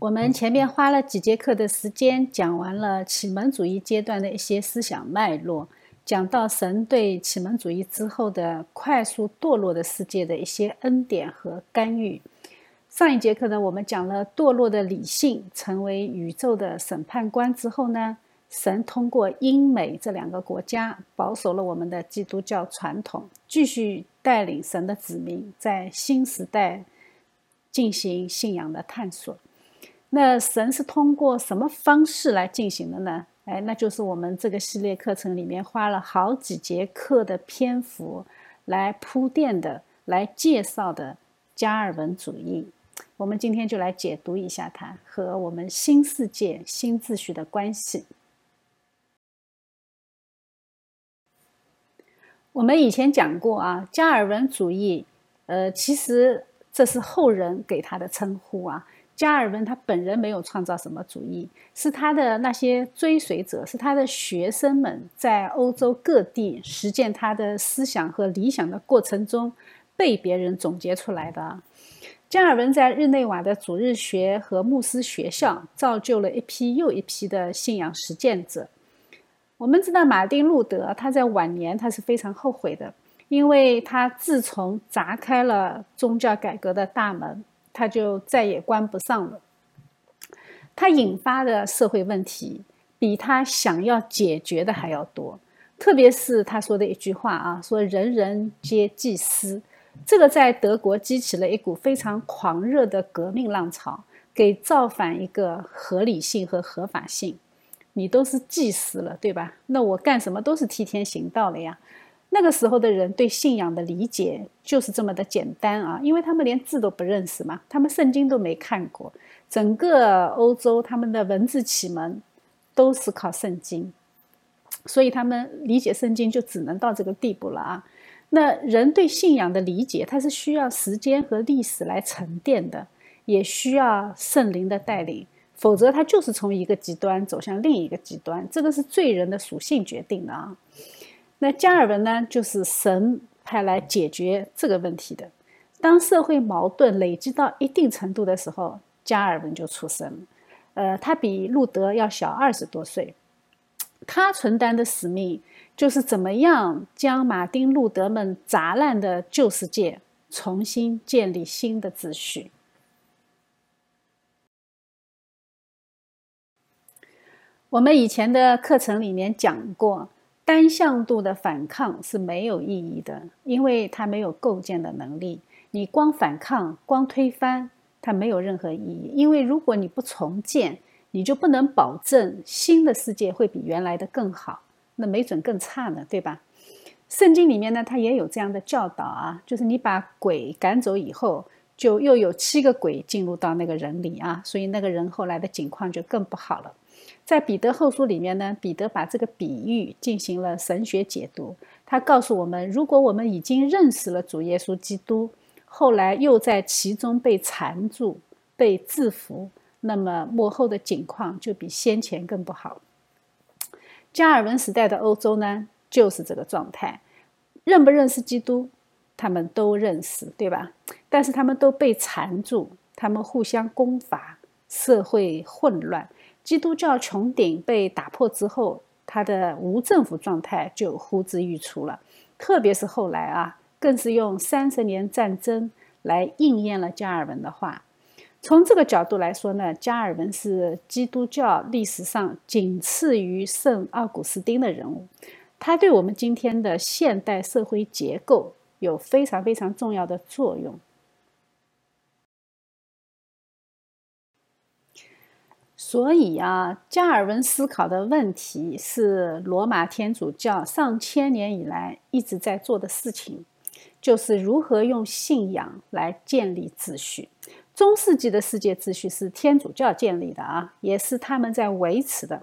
我们前面花了几节课的时间，讲完了启蒙主义阶段的一些思想脉络，讲到神对启蒙主义之后的快速堕落的世界的一些恩典和干预。上一节课呢，我们讲了堕落的理性成为宇宙的审判官之后呢，神通过英美这两个国家保守了我们的基督教传统，继续带领神的子民在新时代进行信仰的探索。那神是通过什么方式来进行的呢？哎，那就是我们这个系列课程里面花了好几节课的篇幅来铺垫的、来介绍的加尔文主义。我们今天就来解读一下它和我们新世界新秩序的关系。我们以前讲过啊，加尔文主义，呃，其实这是后人给他的称呼啊。加尔文他本人没有创造什么主义，是他的那些追随者，是他的学生们在欧洲各地实践他的思想和理想的过程中被别人总结出来的。加尔文在日内瓦的主日学和牧师学校造就了一批又一批的信仰实践者。我们知道，马丁路德他在晚年他是非常后悔的，因为他自从砸开了宗教改革的大门。他就再也关不上了。他引发的社会问题比他想要解决的还要多，特别是他说的一句话啊，说“人人皆祭司”，这个在德国激起了一股非常狂热的革命浪潮，给造反一个合理性和合法性。你都是祭司了，对吧？那我干什么都是替天行道了呀。那个时候的人对信仰的理解就是这么的简单啊，因为他们连字都不认识嘛，他们圣经都没看过，整个欧洲他们的文字启蒙都是靠圣经，所以他们理解圣经就只能到这个地步了啊。那人对信仰的理解，它是需要时间和历史来沉淀的，也需要圣灵的带领，否则他就是从一个极端走向另一个极端，这个是罪人的属性决定的啊。那加尔文呢，就是神派来解决这个问题的。当社会矛盾累积到一定程度的时候，加尔文就出生了。呃，他比路德要小二十多岁。他承担的使命就是怎么样将马丁路德们砸烂的旧世界重新建立新的秩序。我们以前的课程里面讲过。单向度的反抗是没有意义的，因为它没有构建的能力。你光反抗、光推翻，它没有任何意义。因为如果你不重建，你就不能保证新的世界会比原来的更好，那没准更差呢，对吧？圣经里面呢，它也有这样的教导啊，就是你把鬼赶走以后，就又有七个鬼进入到那个人里啊，所以那个人后来的境况就更不好了。在彼得后书里面呢，彼得把这个比喻进行了神学解读。他告诉我们，如果我们已经认识了主耶稣基督，后来又在其中被缠住、被制服，那么幕后的景况就比先前更不好。加尔文时代的欧洲呢，就是这个状态。认不认识基督，他们都认识，对吧？但是他们都被缠住，他们互相攻伐，社会混乱。基督教穹顶被打破之后，它的无政府状态就呼之欲出了。特别是后来啊，更是用三十年战争来应验了加尔文的话。从这个角度来说呢，加尔文是基督教历史上仅次于圣奥古斯丁的人物。他对我们今天的现代社会结构有非常非常重要的作用。所以啊，加尔文思考的问题是罗马天主教上千年以来一直在做的事情，就是如何用信仰来建立秩序。中世纪的世界秩序是天主教建立的啊，也是他们在维持的。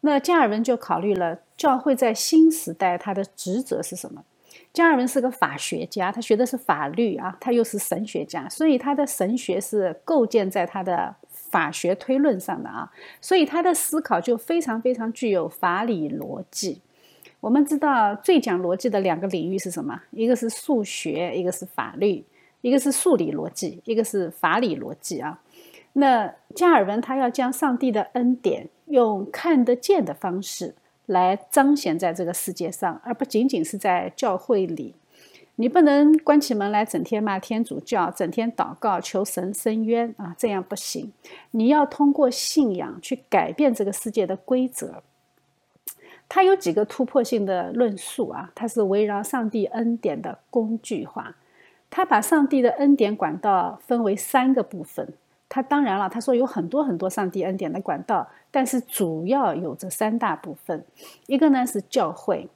那加尔文就考虑了教会在新时代他的职责是什么？加尔文是个法学家，他学的是法律啊，他又是神学家，所以他的神学是构建在他的。法学推论上的啊，所以他的思考就非常非常具有法理逻辑。我们知道最讲逻辑的两个领域是什么？一个是数学，一个是法律；一个是数理逻辑，一个是法理逻辑啊。那加尔文他要将上帝的恩典用看得见的方式来彰显在这个世界上，而不仅仅是在教会里。你不能关起门来整天骂天主教，整天祷告求神伸冤啊，这样不行。你要通过信仰去改变这个世界的规则。他有几个突破性的论述啊，他是围绕上帝恩典的工具化。他把上帝的恩典管道分为三个部分。他当然了，他说有很多很多上帝恩典的管道，但是主要有这三大部分。一个呢是教会。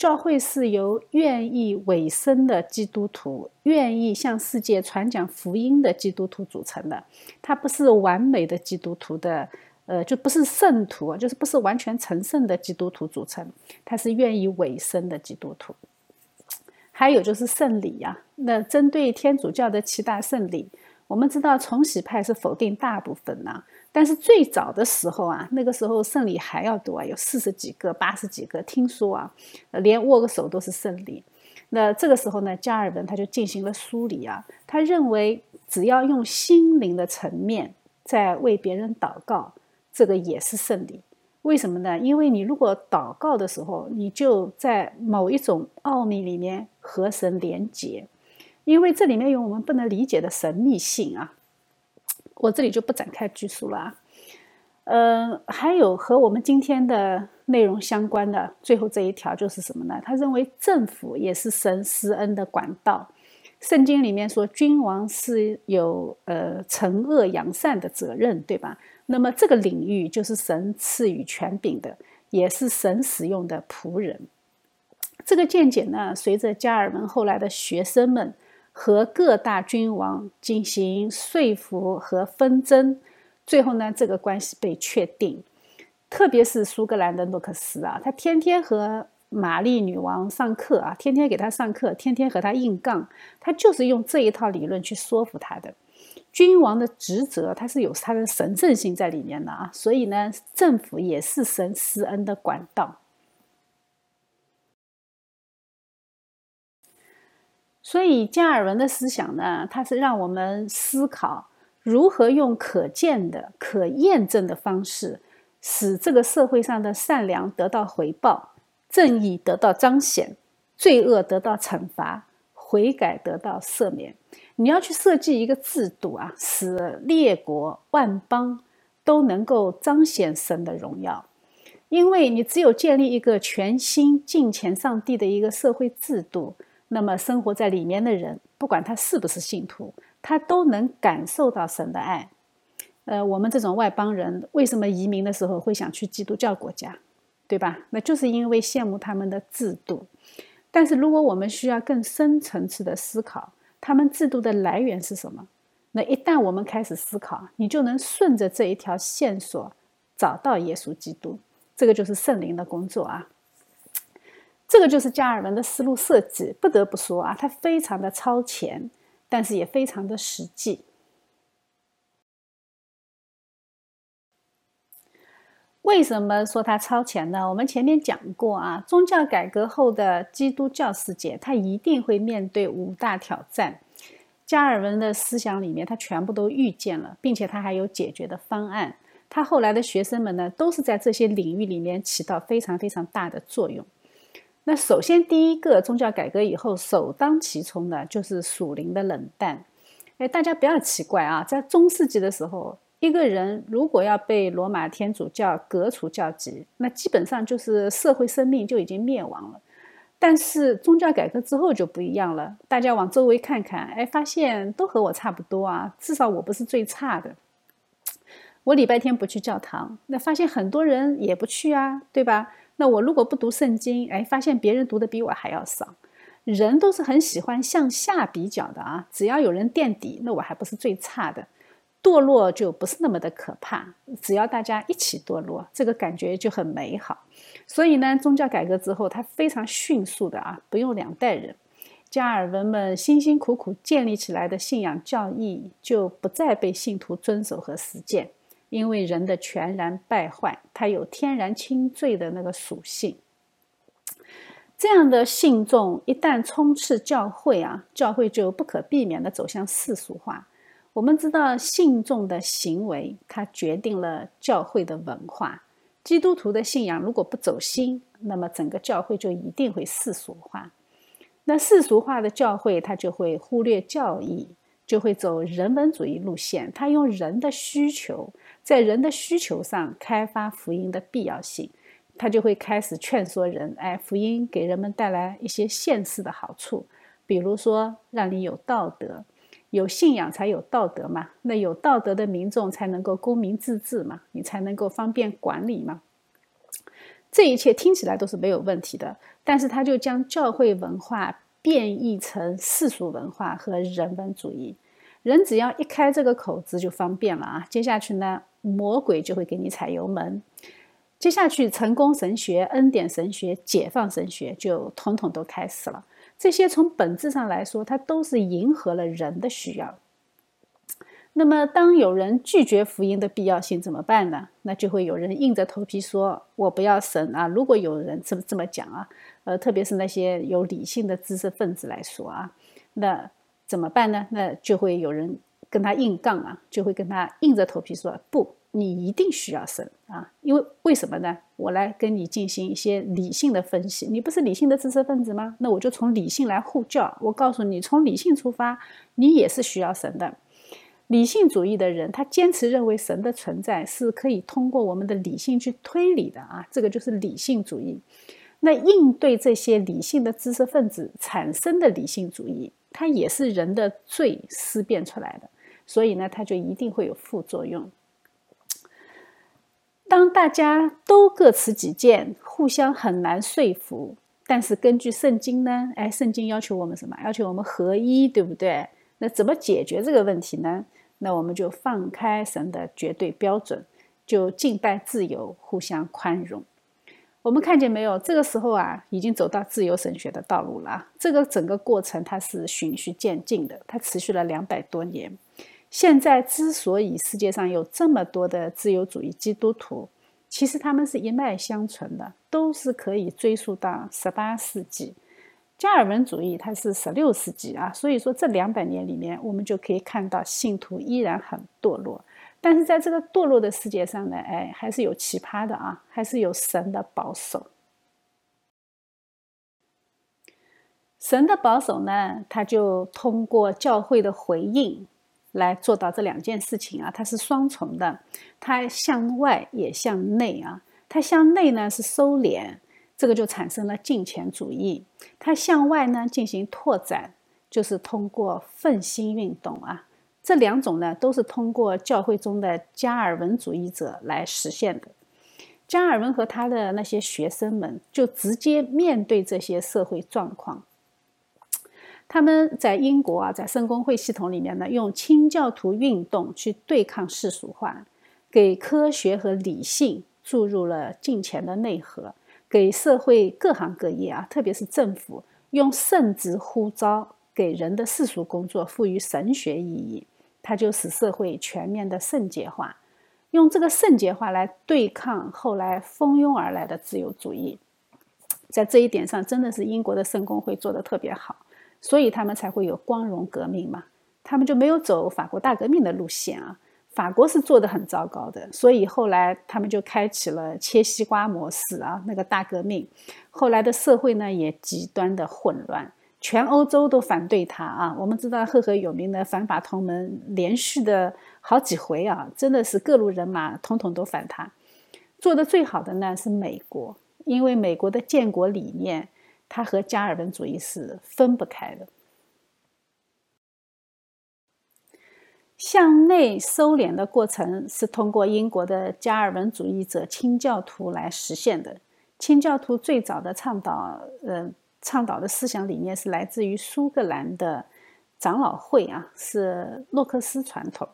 教会是由愿意委身的基督徒，愿意向世界传讲福音的基督徒组成的。它不是完美的基督徒的，呃，就不是圣徒，就是不是完全成圣的基督徒组成。它是愿意委身的基督徒。还有就是圣礼呀，那针对天主教的七大圣礼，我们知道重洗派是否定大部分呢？但是最早的时候啊，那个时候圣礼还要多啊，有四十几个、八十几个。听说啊，连握个手都是圣礼。那这个时候呢，加尔文他就进行了梳理啊，他认为只要用心灵的层面在为别人祷告，这个也是圣礼。为什么呢？因为你如果祷告的时候，你就在某一种奥秘里面和神连结，因为这里面有我们不能理解的神秘性啊。我这里就不展开叙述了啊，呃，还有和我们今天的内容相关的最后这一条就是什么呢？他认为政府也是神施恩的管道。圣经里面说，君王是有呃惩恶扬善的责任，对吧？那么这个领域就是神赐予权柄的，也是神使用的仆人。这个见解呢，随着加尔文后来的学生们。和各大君王进行说服和纷争，最后呢，这个关系被确定。特别是苏格兰的诺克斯啊，他天天和玛丽女王上课啊，天天给她上课，天天和她硬杠，他就是用这一套理论去说服她的。君王的职责，他是有他的神圣性在里面的啊，所以呢，政府也是神施恩的管道。所以加尔文的思想呢，他是让我们思考如何用可见的、可验证的方式，使这个社会上的善良得到回报，正义得到彰显，罪恶得到惩罚，悔改得到赦免。你要去设计一个制度啊，使列国万邦都能够彰显神的荣耀，因为你只有建立一个全新敬虔上帝的一个社会制度。那么生活在里面的人，不管他是不是信徒，他都能感受到神的爱。呃，我们这种外邦人为什么移民的时候会想去基督教国家，对吧？那就是因为羡慕他们的制度。但是如果我们需要更深层次的思考，他们制度的来源是什么？那一旦我们开始思考，你就能顺着这一条线索找到耶稣基督。这个就是圣灵的工作啊。这个就是加尔文的思路设计，不得不说啊，他非常的超前，但是也非常的实际。为什么说他超前呢？我们前面讲过啊，宗教改革后的基督教世界，他一定会面对五大挑战。加尔文的思想里面，他全部都预见了，并且他还有解决的方案。他后来的学生们呢，都是在这些领域里面起到非常非常大的作用。那首先，第一个宗教改革以后首当其冲的就是属灵的冷淡。哎，大家不要奇怪啊，在中世纪的时候，一个人如果要被罗马天主教革除教籍，那基本上就是社会生命就已经灭亡了。但是宗教改革之后就不一样了，大家往周围看看，哎，发现都和我差不多啊，至少我不是最差的。我礼拜天不去教堂，那发现很多人也不去啊，对吧？那我如果不读圣经，哎，发现别人读的比我还要少。人都是很喜欢向下比较的啊，只要有人垫底，那我还不是最差的。堕落就不是那么的可怕，只要大家一起堕落，这个感觉就很美好。所以呢，宗教改革之后，它非常迅速的啊，不用两代人，加尔文们辛辛苦苦建立起来的信仰教义就不再被信徒遵守和实践。因为人的全然败坏，他有天然轻罪的那个属性。这样的信众一旦充斥教会啊，教会就不可避免的走向世俗化。我们知道，信众的行为，它决定了教会的文化。基督徒的信仰如果不走心，那么整个教会就一定会世俗化。那世俗化的教会，它就会忽略教义，就会走人文主义路线。他用人的需求，在人的需求上开发福音的必要性，他就会开始劝说人：哎，福音给人们带来一些现实的好处，比如说让你有道德。有信仰才有道德嘛？那有道德的民众才能够公民自治嘛？你才能够方便管理嘛？这一切听起来都是没有问题的，但是他就将教会文化变异成世俗文化和人文主义。人只要一开这个口子就方便了啊！接下去呢，魔鬼就会给你踩油门。接下去，成功神学、恩典神学、解放神学就统统都开始了。这些从本质上来说，它都是迎合了人的需要。那么，当有人拒绝福音的必要性怎么办呢？那就会有人硬着头皮说：“我不要神啊！”如果有人这么这么讲啊，呃，特别是那些有理性的知识分子来说啊，那怎么办呢？那就会有人跟他硬杠啊，就会跟他硬着头皮说：“不。”你一定需要神啊，因为为什么呢？我来跟你进行一些理性的分析。你不是理性的知识分子吗？那我就从理性来护教。我告诉你，从理性出发，你也是需要神的。理性主义的人，他坚持认为神的存在是可以通过我们的理性去推理的啊，这个就是理性主义。那应对这些理性的知识分子产生的理性主义，它也是人的罪思辨出来的，所以呢，它就一定会有副作用。当大家都各持己见，互相很难说服。但是根据圣经呢？哎，圣经要求我们什么？要求我们合一，对不对？那怎么解决这个问题呢？那我们就放开神的绝对标准，就敬拜自由，互相宽容。我们看见没有？这个时候啊，已经走到自由神学的道路了。这个整个过程它是循序渐进的，它持续了两百多年。现在之所以世界上有这么多的自由主义基督徒，其实他们是一脉相承的，都是可以追溯到十八世纪。加尔文主义它是十六世纪啊，所以说这两百年里面，我们就可以看到信徒依然很堕落。但是在这个堕落的世界上呢，哎，还是有奇葩的啊，还是有神的保守。神的保守呢，他就通过教会的回应。来做到这两件事情啊，它是双重的，它向外也向内啊。它向内呢是收敛，这个就产生了金钱主义；它向外呢进行拓展，就是通过奋心运动啊。这两种呢都是通过教会中的加尔文主义者来实现的。加尔文和他的那些学生们就直接面对这些社会状况。他们在英国啊，在圣公会系统里面呢，用清教徒运动去对抗世俗化，给科学和理性注入了金钱的内核，给社会各行各业啊，特别是政府，用圣职呼召给人的世俗工作赋予神学意义，它就使社会全面的圣洁化，用这个圣洁化来对抗后来蜂拥而来的自由主义，在这一点上，真的是英国的圣公会做得特别好。所以他们才会有光荣革命嘛，他们就没有走法国大革命的路线啊。法国是做的很糟糕的，所以后来他们就开启了切西瓜模式啊，那个大革命。后来的社会呢也极端的混乱，全欧洲都反对他啊。我们知道赫赫有名的反法同盟，连续的好几回啊，真的是各路人马统统都反他。做的最好的呢是美国，因为美国的建国理念。它和加尔文主义是分不开的。向内收敛的过程是通过英国的加尔文主义者清教徒来实现的。清教徒最早的倡导，呃，倡导的思想理念是来自于苏格兰的长老会啊，是洛克斯传统。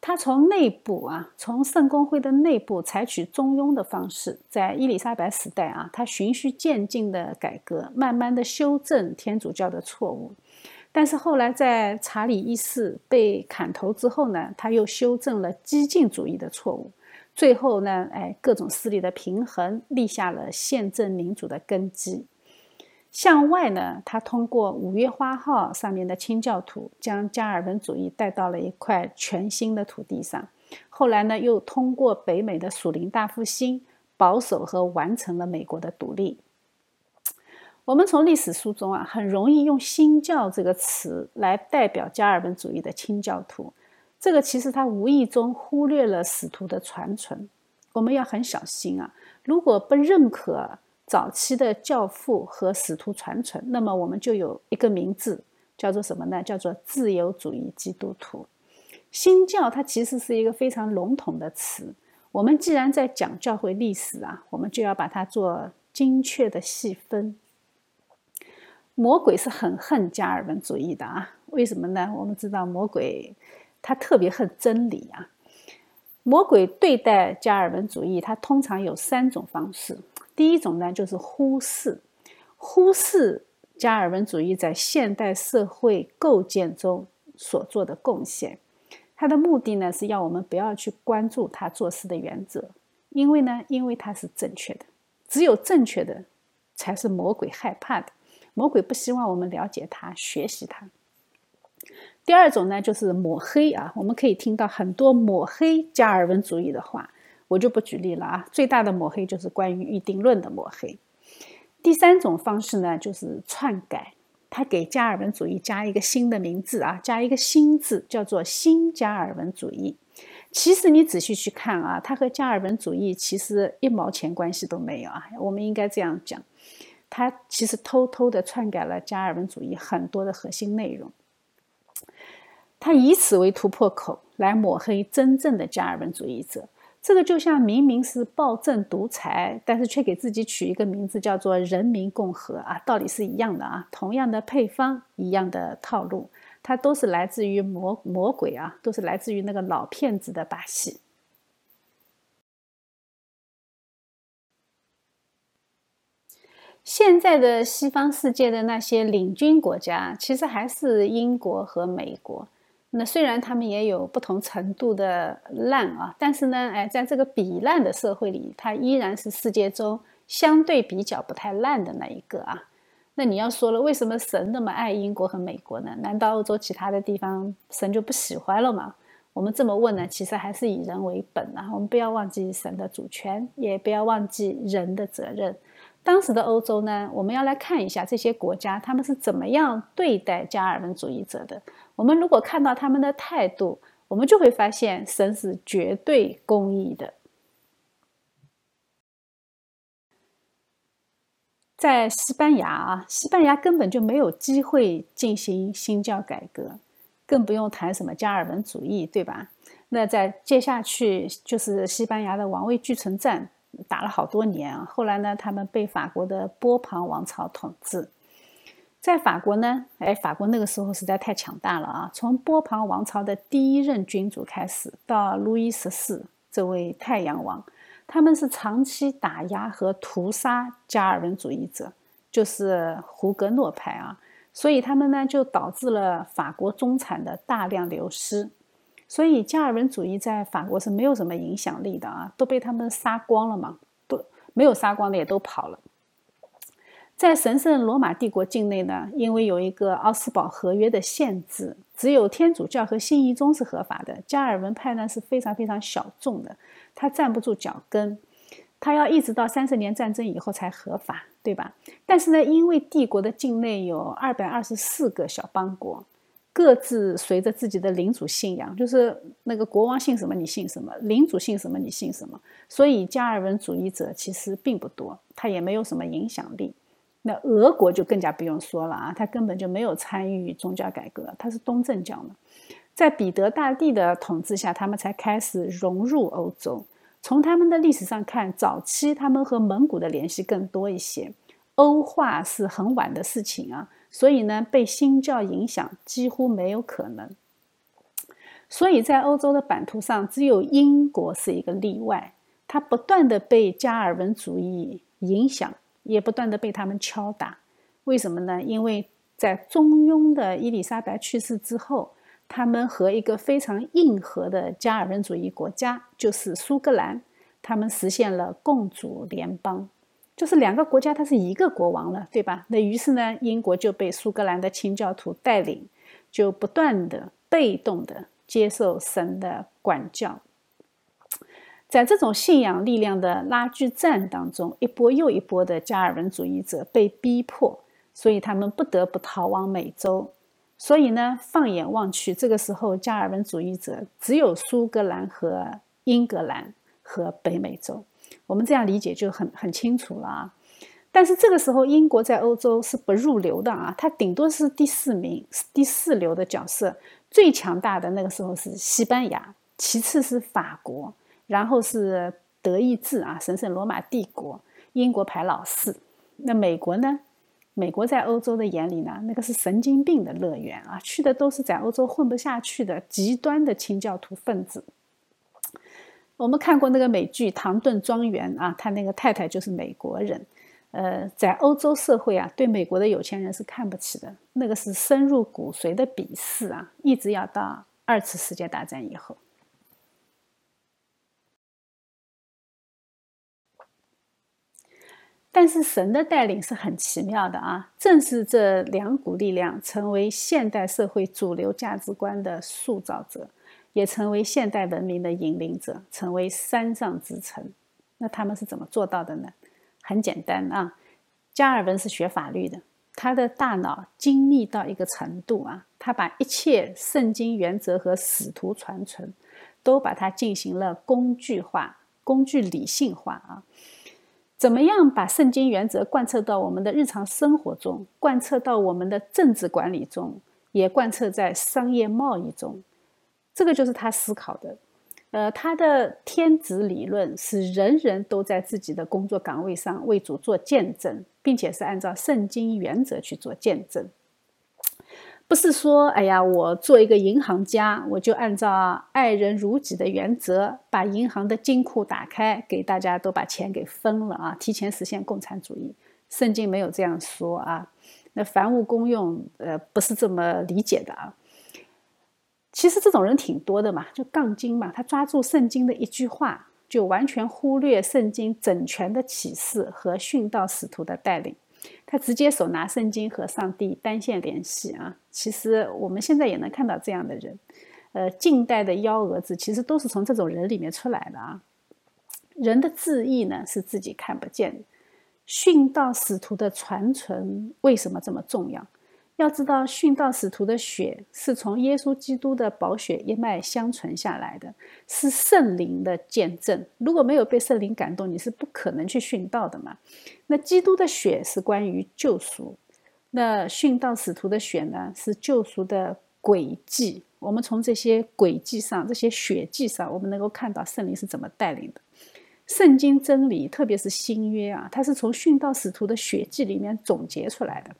他从内部啊，从圣公会的内部采取中庸的方式，在伊丽莎白时代啊，他循序渐进的改革，慢慢的修正天主教的错误。但是后来在查理一世被砍头之后呢，他又修正了激进主义的错误。最后呢，哎，各种势力的平衡，立下了宪政民主的根基。向外呢，他通过五月花号上面的清教徒，将加尔文主义带到了一块全新的土地上。后来呢，又通过北美的属灵大复兴，保守和完成了美国的独立。我们从历史书中啊，很容易用新教这个词来代表加尔文主义的清教徒。这个其实他无意中忽略了使徒的传承。我们要很小心啊！如果不认可。早期的教父和使徒传承，那么我们就有一个名字，叫做什么呢？叫做自由主义基督徒。新教它其实是一个非常笼统的词。我们既然在讲教会历史啊，我们就要把它做精确的细分。魔鬼是很恨加尔文主义的啊，为什么呢？我们知道魔鬼他特别恨真理啊。魔鬼对待加尔文主义，他通常有三种方式。第一种呢，就是忽视，忽视加尔文主义在现代社会构建中所做的贡献。他的目的呢，是要我们不要去关注他做事的原则，因为呢，因为他是正确的，只有正确的才是魔鬼害怕的。魔鬼不希望我们了解他、学习他。第二种呢，就是抹黑啊，我们可以听到很多抹黑加尔文主义的话。我就不举例了啊，最大的抹黑就是关于预定论的抹黑。第三种方式呢，就是篡改，他给加尔文主义加一个新的名字啊，加一个新字，叫做新加尔文主义。其实你仔细去看啊，它和加尔文主义其实一毛钱关系都没有啊。我们应该这样讲，他其实偷偷的篡改了加尔文主义很多的核心内容，他以此为突破口来抹黑真正的加尔文主义者。这个就像明明是暴政独裁，但是却给自己取一个名字叫做人民共和啊，道理是一样的啊，同样的配方，一样的套路，它都是来自于魔魔鬼啊，都是来自于那个老骗子的把戏。现在的西方世界的那些领军国家，其实还是英国和美国。那虽然他们也有不同程度的烂啊，但是呢，哎，在这个比烂的社会里，它依然是世界中相对比较不太烂的那一个啊。那你要说了，为什么神那么爱英国和美国呢？难道欧洲其他的地方神就不喜欢了吗？我们这么问呢，其实还是以人为本啊。我们不要忘记神的主权，也不要忘记人的责任。当时的欧洲呢，我们要来看一下这些国家他们是怎么样对待加尔文主义者的。我们如果看到他们的态度，我们就会发现神是绝对公义的。在西班牙啊，西班牙根本就没有机会进行新教改革，更不用谈什么加尔文主义，对吧？那在接下去就是西班牙的王位继承战。打了好多年啊，后来呢，他们被法国的波旁王朝统治。在法国呢，哎，法国那个时候实在太强大了啊！从波旁王朝的第一任君主开始，到路易十四这位太阳王，他们是长期打压和屠杀加尔文主义者，就是胡格诺派啊。所以他们呢，就导致了法国中产的大量流失。所以加尔文主义在法国是没有什么影响力的啊，都被他们杀光了嘛，都没有杀光的也都跑了。在神圣罗马帝国境内呢，因为有一个奥斯堡合约的限制，只有天主教和新义宗是合法的，加尔文派呢是非常非常小众的，他站不住脚跟，他要一直到三十年战争以后才合法，对吧？但是呢，因为帝国的境内有二百二十四个小邦国。各自随着自己的领主信仰，就是那个国王信什么你信什么，领主信什么你信什么。所以加尔文主义者其实并不多，他也没有什么影响力。那俄国就更加不用说了啊，他根本就没有参与宗教改革，他是东正教嘛。在彼得大帝的统治下，他们才开始融入欧洲。从他们的历史上看，早期他们和蒙古的联系更多一些，欧化是很晚的事情啊。所以呢，被新教影响几乎没有可能。所以在欧洲的版图上，只有英国是一个例外。它不断的被加尔文主义影响，也不断的被他们敲打。为什么呢？因为在中庸的伊丽莎白去世之后，他们和一个非常硬核的加尔文主义国家，就是苏格兰，他们实现了共主联邦。就是两个国家它是一个国王了，对吧？那于是呢，英国就被苏格兰的清教徒带领，就不断的被动的接受神的管教。在这种信仰力量的拉锯战当中，一波又一波的加尔文主义者被逼迫，所以他们不得不逃往美洲。所以呢，放眼望去，这个时候加尔文主义者只有苏格兰和英格兰和北美洲。我们这样理解就很很清楚了啊。但是这个时候，英国在欧洲是不入流的啊，它顶多是第四名、第四流的角色。最强大的那个时候是西班牙，其次是法国。然后是德意志啊，神圣罗马帝国，英国排老四。那美国呢？美国在欧洲的眼里呢，那个是神经病的乐园啊，去的都是在欧洲混不下去的极端的清教徒分子。我们看过那个美剧《唐顿庄园》啊，他那个太太就是美国人。呃，在欧洲社会啊，对美国的有钱人是看不起的，那个是深入骨髓的鄙视啊，一直要到二次世界大战以后。但是神的带领是很奇妙的啊！正是这两股力量成为现代社会主流价值观的塑造者，也成为现代文明的引领者，成为山上之城。那他们是怎么做到的呢？很简单啊！加尔文是学法律的，他的大脑精密到一个程度啊，他把一切圣经原则和使徒传承都把它进行了工具化、工具理性化啊。怎么样把圣经原则贯彻到我们的日常生活中，贯彻到我们的政治管理中，也贯彻在商业贸易中？这个就是他思考的。呃，他的天职理论是人人都在自己的工作岗位上为主做见证，并且是按照圣经原则去做见证。不是说，哎呀，我做一个银行家，我就按照爱人如己的原则，把银行的金库打开，给大家都把钱给分了啊，提前实现共产主义。圣经没有这样说啊。那凡物公用，呃，不是这么理解的啊。其实这种人挺多的嘛，就杠精嘛，他抓住圣经的一句话，就完全忽略圣经整全的启示和殉道使徒的带领。他直接手拿圣经和上帝单线联系啊！其实我们现在也能看到这样的人，呃，近代的幺蛾子其实都是从这种人里面出来的啊。人的自义呢是自己看不见，殉道使徒的传承为什么这么重要？要知道，殉道使徒的血是从耶稣基督的宝血一脉相传下来的，是圣灵的见证。如果没有被圣灵感动，你是不可能去殉道的嘛。那基督的血是关于救赎，那殉道使徒的血呢，是救赎的轨迹。我们从这些轨迹上、这些血迹上，我们能够看到圣灵是怎么带领的。圣经真理，特别是新约啊，它是从殉道使徒的血迹里面总结出来的。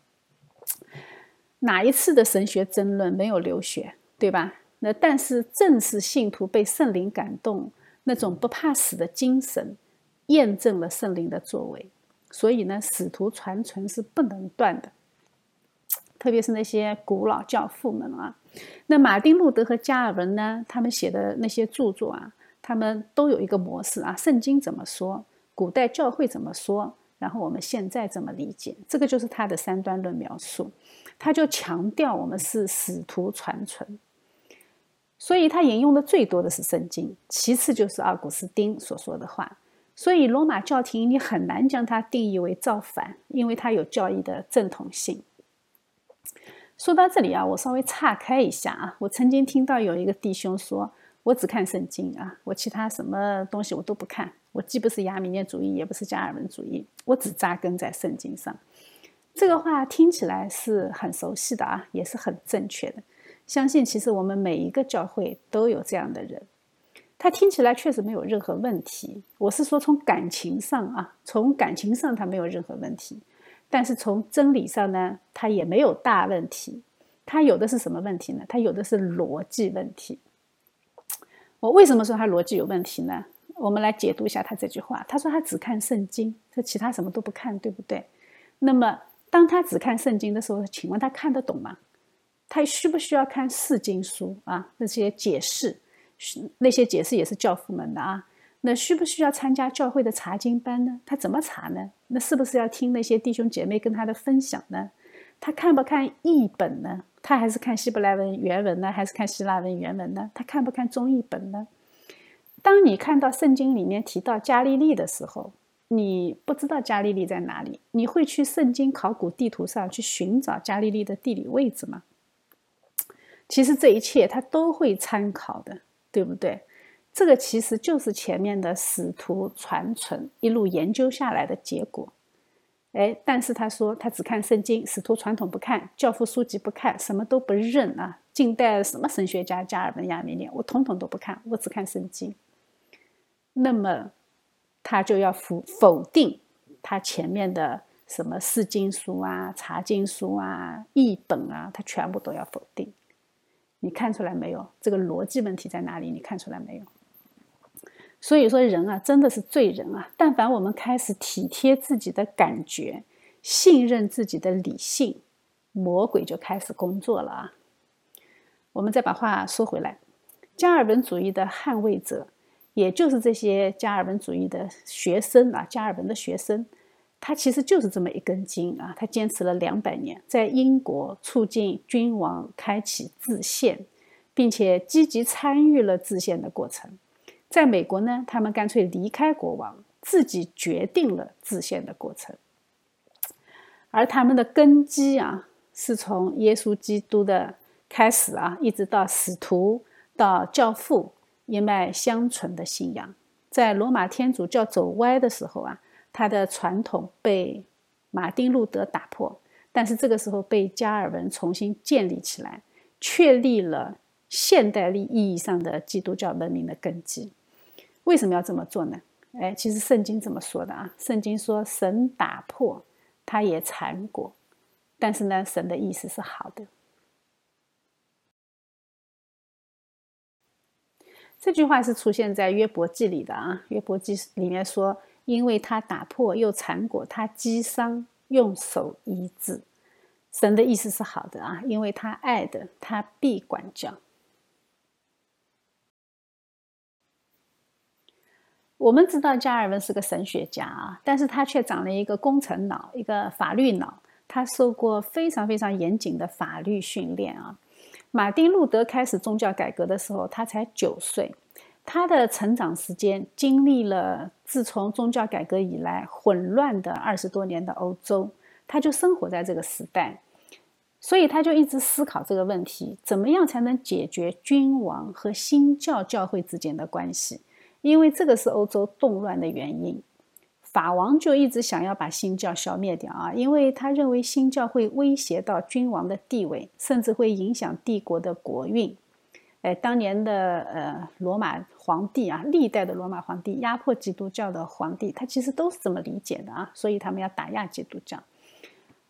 哪一次的神学争论没有流血，对吧？那但是正是信徒被圣灵感动，那种不怕死的精神，验证了圣灵的作为。所以呢，使徒传承是不能断的。特别是那些古老教父们啊，那马丁路德和加尔文呢，他们写的那些著作啊，他们都有一个模式啊：圣经怎么说，古代教会怎么说，然后我们现在怎么理解，这个就是他的三段论描述。他就强调我们是使徒传承，所以他引用的最多的是圣经，其次就是奥古斯丁所说的话。所以罗马教廷你很难将它定义为造反，因为它有教义的正统性。说到这里啊，我稍微岔开一下啊，我曾经听到有一个弟兄说：“我只看圣经啊，我其他什么东西我都不看，我既不是亚米念主义，也不是加尔文主义，我只扎根在圣经上。”这个话听起来是很熟悉的啊，也是很正确的。相信其实我们每一个教会都有这样的人，他听起来确实没有任何问题。我是说从感情上啊，从感情上他没有任何问题，但是从真理上呢，他也没有大问题。他有的是什么问题呢？他有的是逻辑问题。我为什么说他逻辑有问题呢？我们来解读一下他这句话。他说他只看圣经，他其他什么都不看，对不对？那么。当他只看圣经的时候，请问他看得懂吗？他需不需要看四经书啊？那些解释，那些解释也是教父们的啊。那需不需要参加教会的查经班呢？他怎么查呢？那是不是要听那些弟兄姐妹跟他的分享呢？他看不看译本呢？他还是看希伯来文原文呢，还是看希腊文原文呢？他看不看中译本呢？当你看到圣经里面提到加利利的时候，你不知道加利利在哪里，你会去圣经考古地图上去寻找加利利的地理位置吗？其实这一切他都会参考的，对不对？这个其实就是前面的使徒传承一路研究下来的结果。哎，但是他说他只看圣经，使徒传统不看，教父书籍不看，什么都不认啊！近代什么神学家加尔文、亚米念，我统统都不看，我只看圣经。那么，他就要否否定他前面的什么释经书啊、查经书啊、译本啊，他全部都要否定。你看出来没有？这个逻辑问题在哪里？你看出来没有？所以说，人啊，真的是罪人啊！但凡我们开始体贴自己的感觉，信任自己的理性，魔鬼就开始工作了啊！我们再把话说回来，加尔文主义的捍卫者。也就是这些加尔文主义的学生啊，加尔文的学生，他其实就是这么一根筋啊，他坚持了两百年，在英国促进君王开启制宪，并且积极参与了制宪的过程。在美国呢，他们干脆离开国王，自己决定了制宪的过程。而他们的根基啊，是从耶稣基督的开始啊，一直到使徒，到教父。一脉相承的信仰，在罗马天主教走歪的时候啊，他的传统被马丁路德打破，但是这个时候被加尔文重新建立起来，确立了现代意义上的基督教文明的根基。为什么要这么做呢？哎，其实圣经这么说的啊，圣经说神打破，他也残果，但是呢，神的意思是好的。这句话是出现在约伯记里的啊，约伯记里面说，因为他打破又缠裹，他击伤用手医治，神的意思是好的啊，因为他爱的，他必管教。我们知道加尔文是个神学家啊，但是他却长了一个工程脑，一个法律脑，他受过非常非常严谨的法律训练啊。马丁·路德开始宗教改革的时候，他才九岁。他的成长时间经历了自从宗教改革以来混乱的二十多年的欧洲，他就生活在这个时代，所以他就一直思考这个问题：怎么样才能解决君王和新教教会之间的关系？因为这个是欧洲动乱的原因。法王就一直想要把新教消灭掉啊，因为他认为新教会威胁到君王的地位，甚至会影响帝国的国运。哎，当年的呃罗马皇帝啊，历代的罗马皇帝压迫基督教的皇帝，他其实都是这么理解的啊，所以他们要打压基督教。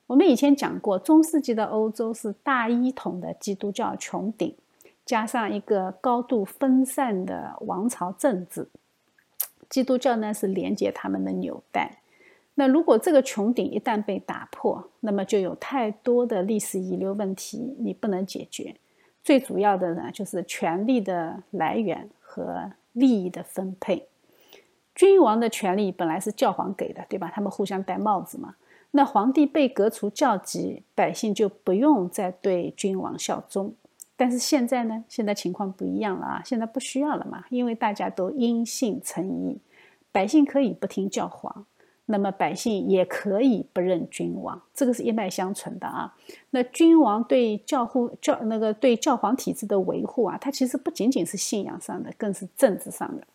我们以前讲过，中世纪的欧洲是大一统的基督教穹顶，加上一个高度分散的王朝政治。基督教呢是连接他们的纽带，那如果这个穹顶一旦被打破，那么就有太多的历史遗留问题你不能解决。最主要的呢就是权力的来源和利益的分配。君王的权力本来是教皇给的，对吧？他们互相戴帽子嘛。那皇帝被革除教籍，百姓就不用再对君王效忠。但是现在呢？现在情况不一样了啊！现在不需要了嘛，因为大家都因信成义，百姓可以不听教皇，那么百姓也可以不认君王，这个是一脉相承的啊。那君王对教护教那个对教皇体制的维护啊，它其实不仅仅是信仰上的，更是政治上的。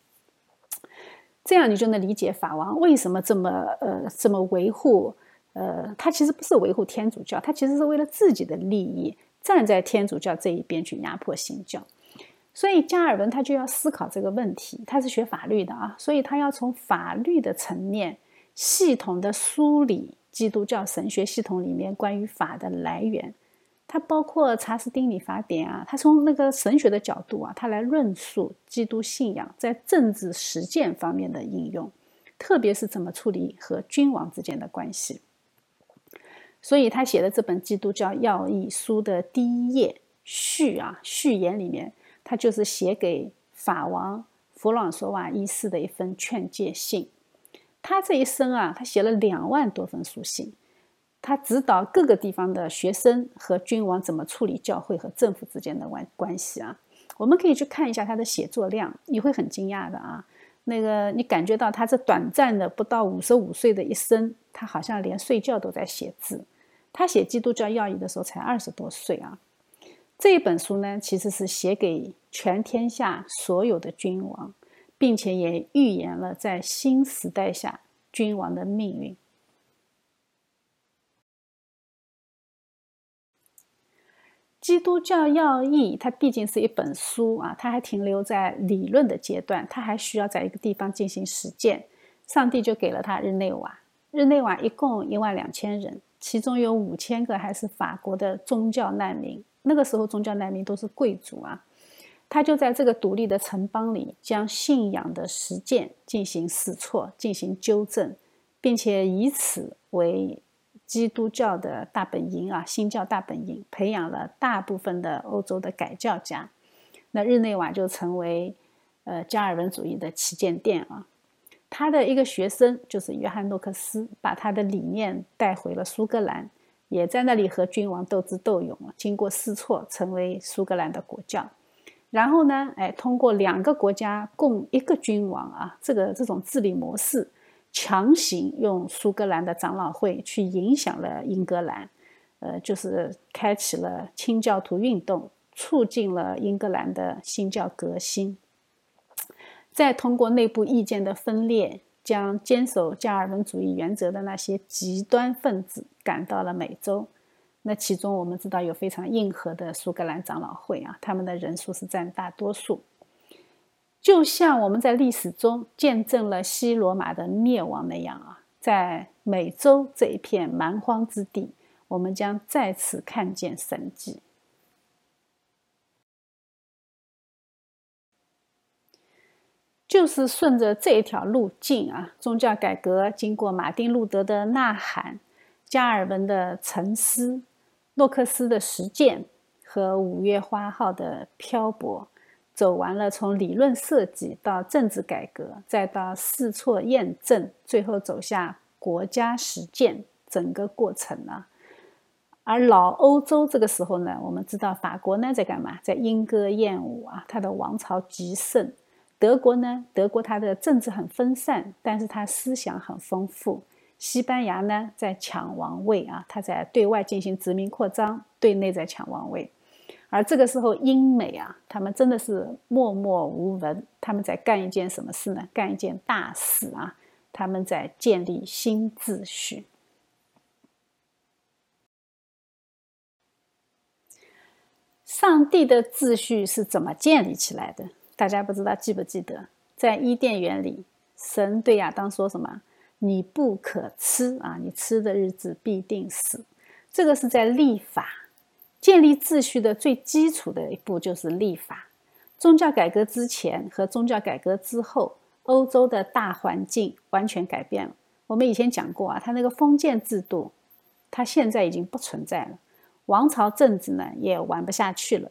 这样你就能理解法王为什么这么呃这么维护呃，他其实不是维护天主教，他其实是为了自己的利益。站在天主教这一边去压迫新教，所以加尔文他就要思考这个问题。他是学法律的啊，所以他要从法律的层面系统的梳理基督教神学系统里面关于法的来源。他包括查士丁尼法典啊，他从那个神学的角度啊，他来论述基督信仰在政治实践方面的应用，特别是怎么处理和君王之间的关系。所以他写的这本《基督教要义书》的第一页序啊序言里面，他就是写给法王、弗朗索瓦一世的一封劝诫信。他这一生啊，他写了两万多封书信，他指导各个地方的学生和君王怎么处理教会和政府之间的关关系啊。我们可以去看一下他的写作量，你会很惊讶的啊。那个你感觉到他这短暂的不到五十五岁的一生，他好像连睡觉都在写字。他写《基督教要义》的时候才二十多岁啊。这本书呢，其实是写给全天下所有的君王。并且也预言了在新时代下君王的命运。基督教要义，它毕竟是一本书啊，它还停留在理论的阶段，它还需要在一个地方进行实践。上帝就给了他日内瓦，日内瓦一共一万两千人，其中有五千个还是法国的宗教难民。那个时候，宗教难民都是贵族啊。他就在这个独立的城邦里，将信仰的实践进行试错、进行纠正，并且以此为基督教的大本营啊，新教大本营，培养了大部分的欧洲的改教家。那日内瓦就成为呃加尔文主义的旗舰店啊。他的一个学生就是约翰诺克斯，把他的理念带回了苏格兰，也在那里和君王斗智斗勇，经过试错，成为苏格兰的国教。然后呢，哎，通过两个国家共一个君王啊，这个这种治理模式，强行用苏格兰的长老会去影响了英格兰，呃，就是开启了清教徒运动，促进了英格兰的新教革新。再通过内部意见的分裂，将坚守加尔文主义原则的那些极端分子赶到了美洲。那其中我们知道有非常硬核的苏格兰长老会啊，他们的人数是占大多数。就像我们在历史中见证了西罗马的灭亡那样啊，在美洲这一片蛮荒之地，我们将再次看见神迹。就是顺着这一条路径啊，宗教改革经过马丁路德的呐喊，加尔文的沉思。诺克斯的实践和五月花号的漂泊，走完了从理论设计到政治改革，再到试错验证，最后走下国家实践整个过程呢。而老欧洲这个时候呢，我们知道法国呢在干嘛？在莺歌燕舞啊，它的王朝极盛。德国呢，德国它的政治很分散，但是它思想很丰富。西班牙呢，在抢王位啊，他在对外进行殖民扩张，对内在抢王位。而这个时候，英美啊，他们真的是默默无闻，他们在干一件什么事呢？干一件大事啊！他们在建立新秩序。上帝的秩序是怎么建立起来的？大家不知道记不记得，在伊甸园里，神对亚当说什么？你不可吃啊！你吃的日子必定死。这个是在立法建立秩序的最基础的一步，就是立法。宗教改革之前和宗教改革之后，欧洲的大环境完全改变了。我们以前讲过啊，它那个封建制度，它现在已经不存在了。王朝政治呢，也玩不下去了。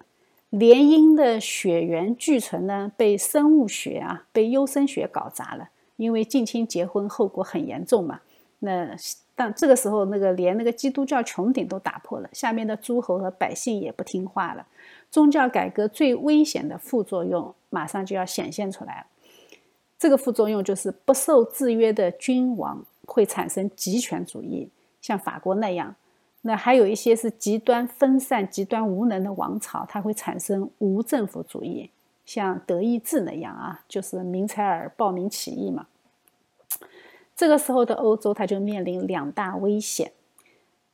联姻的血缘俱存呢，被生物学啊，被优生学搞砸了。因为近亲结婚后果很严重嘛，那但这个时候那个连那个基督教穹顶都打破了，下面的诸侯和百姓也不听话了。宗教改革最危险的副作用马上就要显现出来了，这个副作用就是不受制约的君王会产生极权主义，像法国那样；那还有一些是极端分散、极端无能的王朝，它会产生无政府主义。像德意志那样啊，就是明采尔暴民起义嘛。这个时候的欧洲，它就面临两大危险。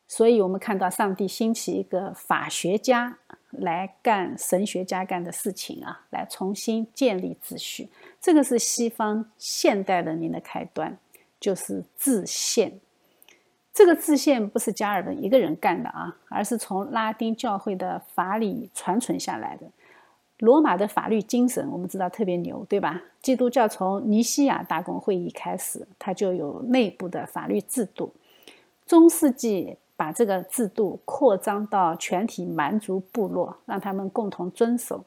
所以我们看到上帝兴起一个法学家来干神学家干的事情啊，来重新建立秩序。这个是西方现代文明的开端，就是制宪。这个制宪不是加尔文一个人干的啊，而是从拉丁教会的法理传承下来的。罗马的法律精神，我们知道特别牛，对吧？基督教从尼西亚大公会议开始，它就有内部的法律制度。中世纪把这个制度扩张到全体蛮族部落，让他们共同遵守。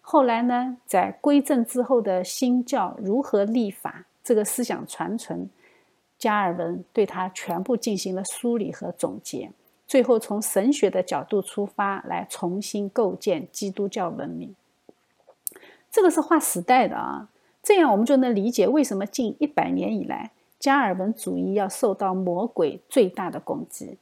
后来呢，在归正之后的新教如何立法这个思想传承，加尔文对他全部进行了梳理和总结，最后从神学的角度出发来重新构建基督教文明。这个是划时代的啊，这样我们就能理解为什么近一百年以来加尔文主义要受到魔鬼最大的攻击。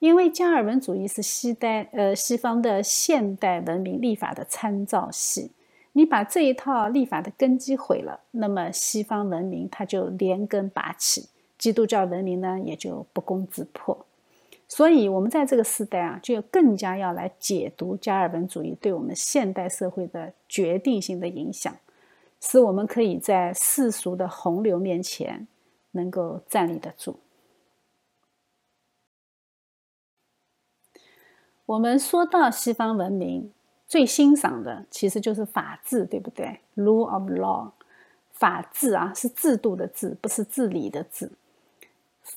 因为加尔文主义是西代呃西方的现代文明立法的参照系，你把这一套立法的根基毁了，那么西方文明它就连根拔起，基督教文明呢也就不攻自破。所以，我们在这个时代啊，就更加要来解读加尔文主义对我们现代社会的决定性的影响，使我们可以在世俗的洪流面前能够站立得住。我们说到西方文明最欣赏的，其实就是法治，对不对？Rule of law，法治啊，是制度的治，不是治理的治。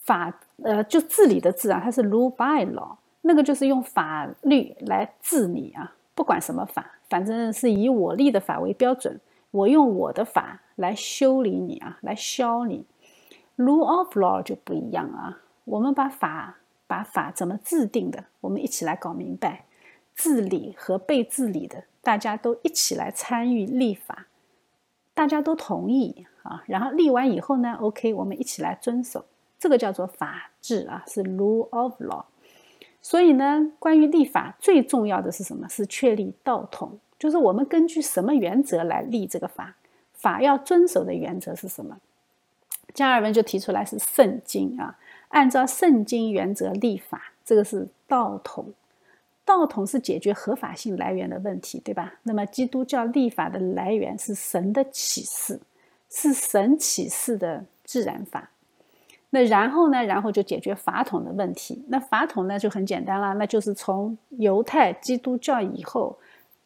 法呃，就治理的治啊，它是 rule by law，那个就是用法律来治你啊，不管什么法，反正是以我立的法为标准，我用我的法来修理你啊，来削你。Rule of law 就不一样啊，我们把法。把法怎么制定的，我们一起来搞明白。治理和被治理的，大家都一起来参与立法，大家都同意啊。然后立完以后呢，OK，我们一起来遵守，这个叫做法治啊，是 rule of law。所以呢，关于立法最重要的是什么？是确立道统，就是我们根据什么原则来立这个法，法要遵守的原则是什么？加尔文就提出来是圣经啊。按照圣经原则立法，这个是道统。道统是解决合法性来源的问题，对吧？那么基督教立法的来源是神的启示，是神启示的自然法。那然后呢？然后就解决法统的问题。那法统呢就很简单了，那就是从犹太、基督教以后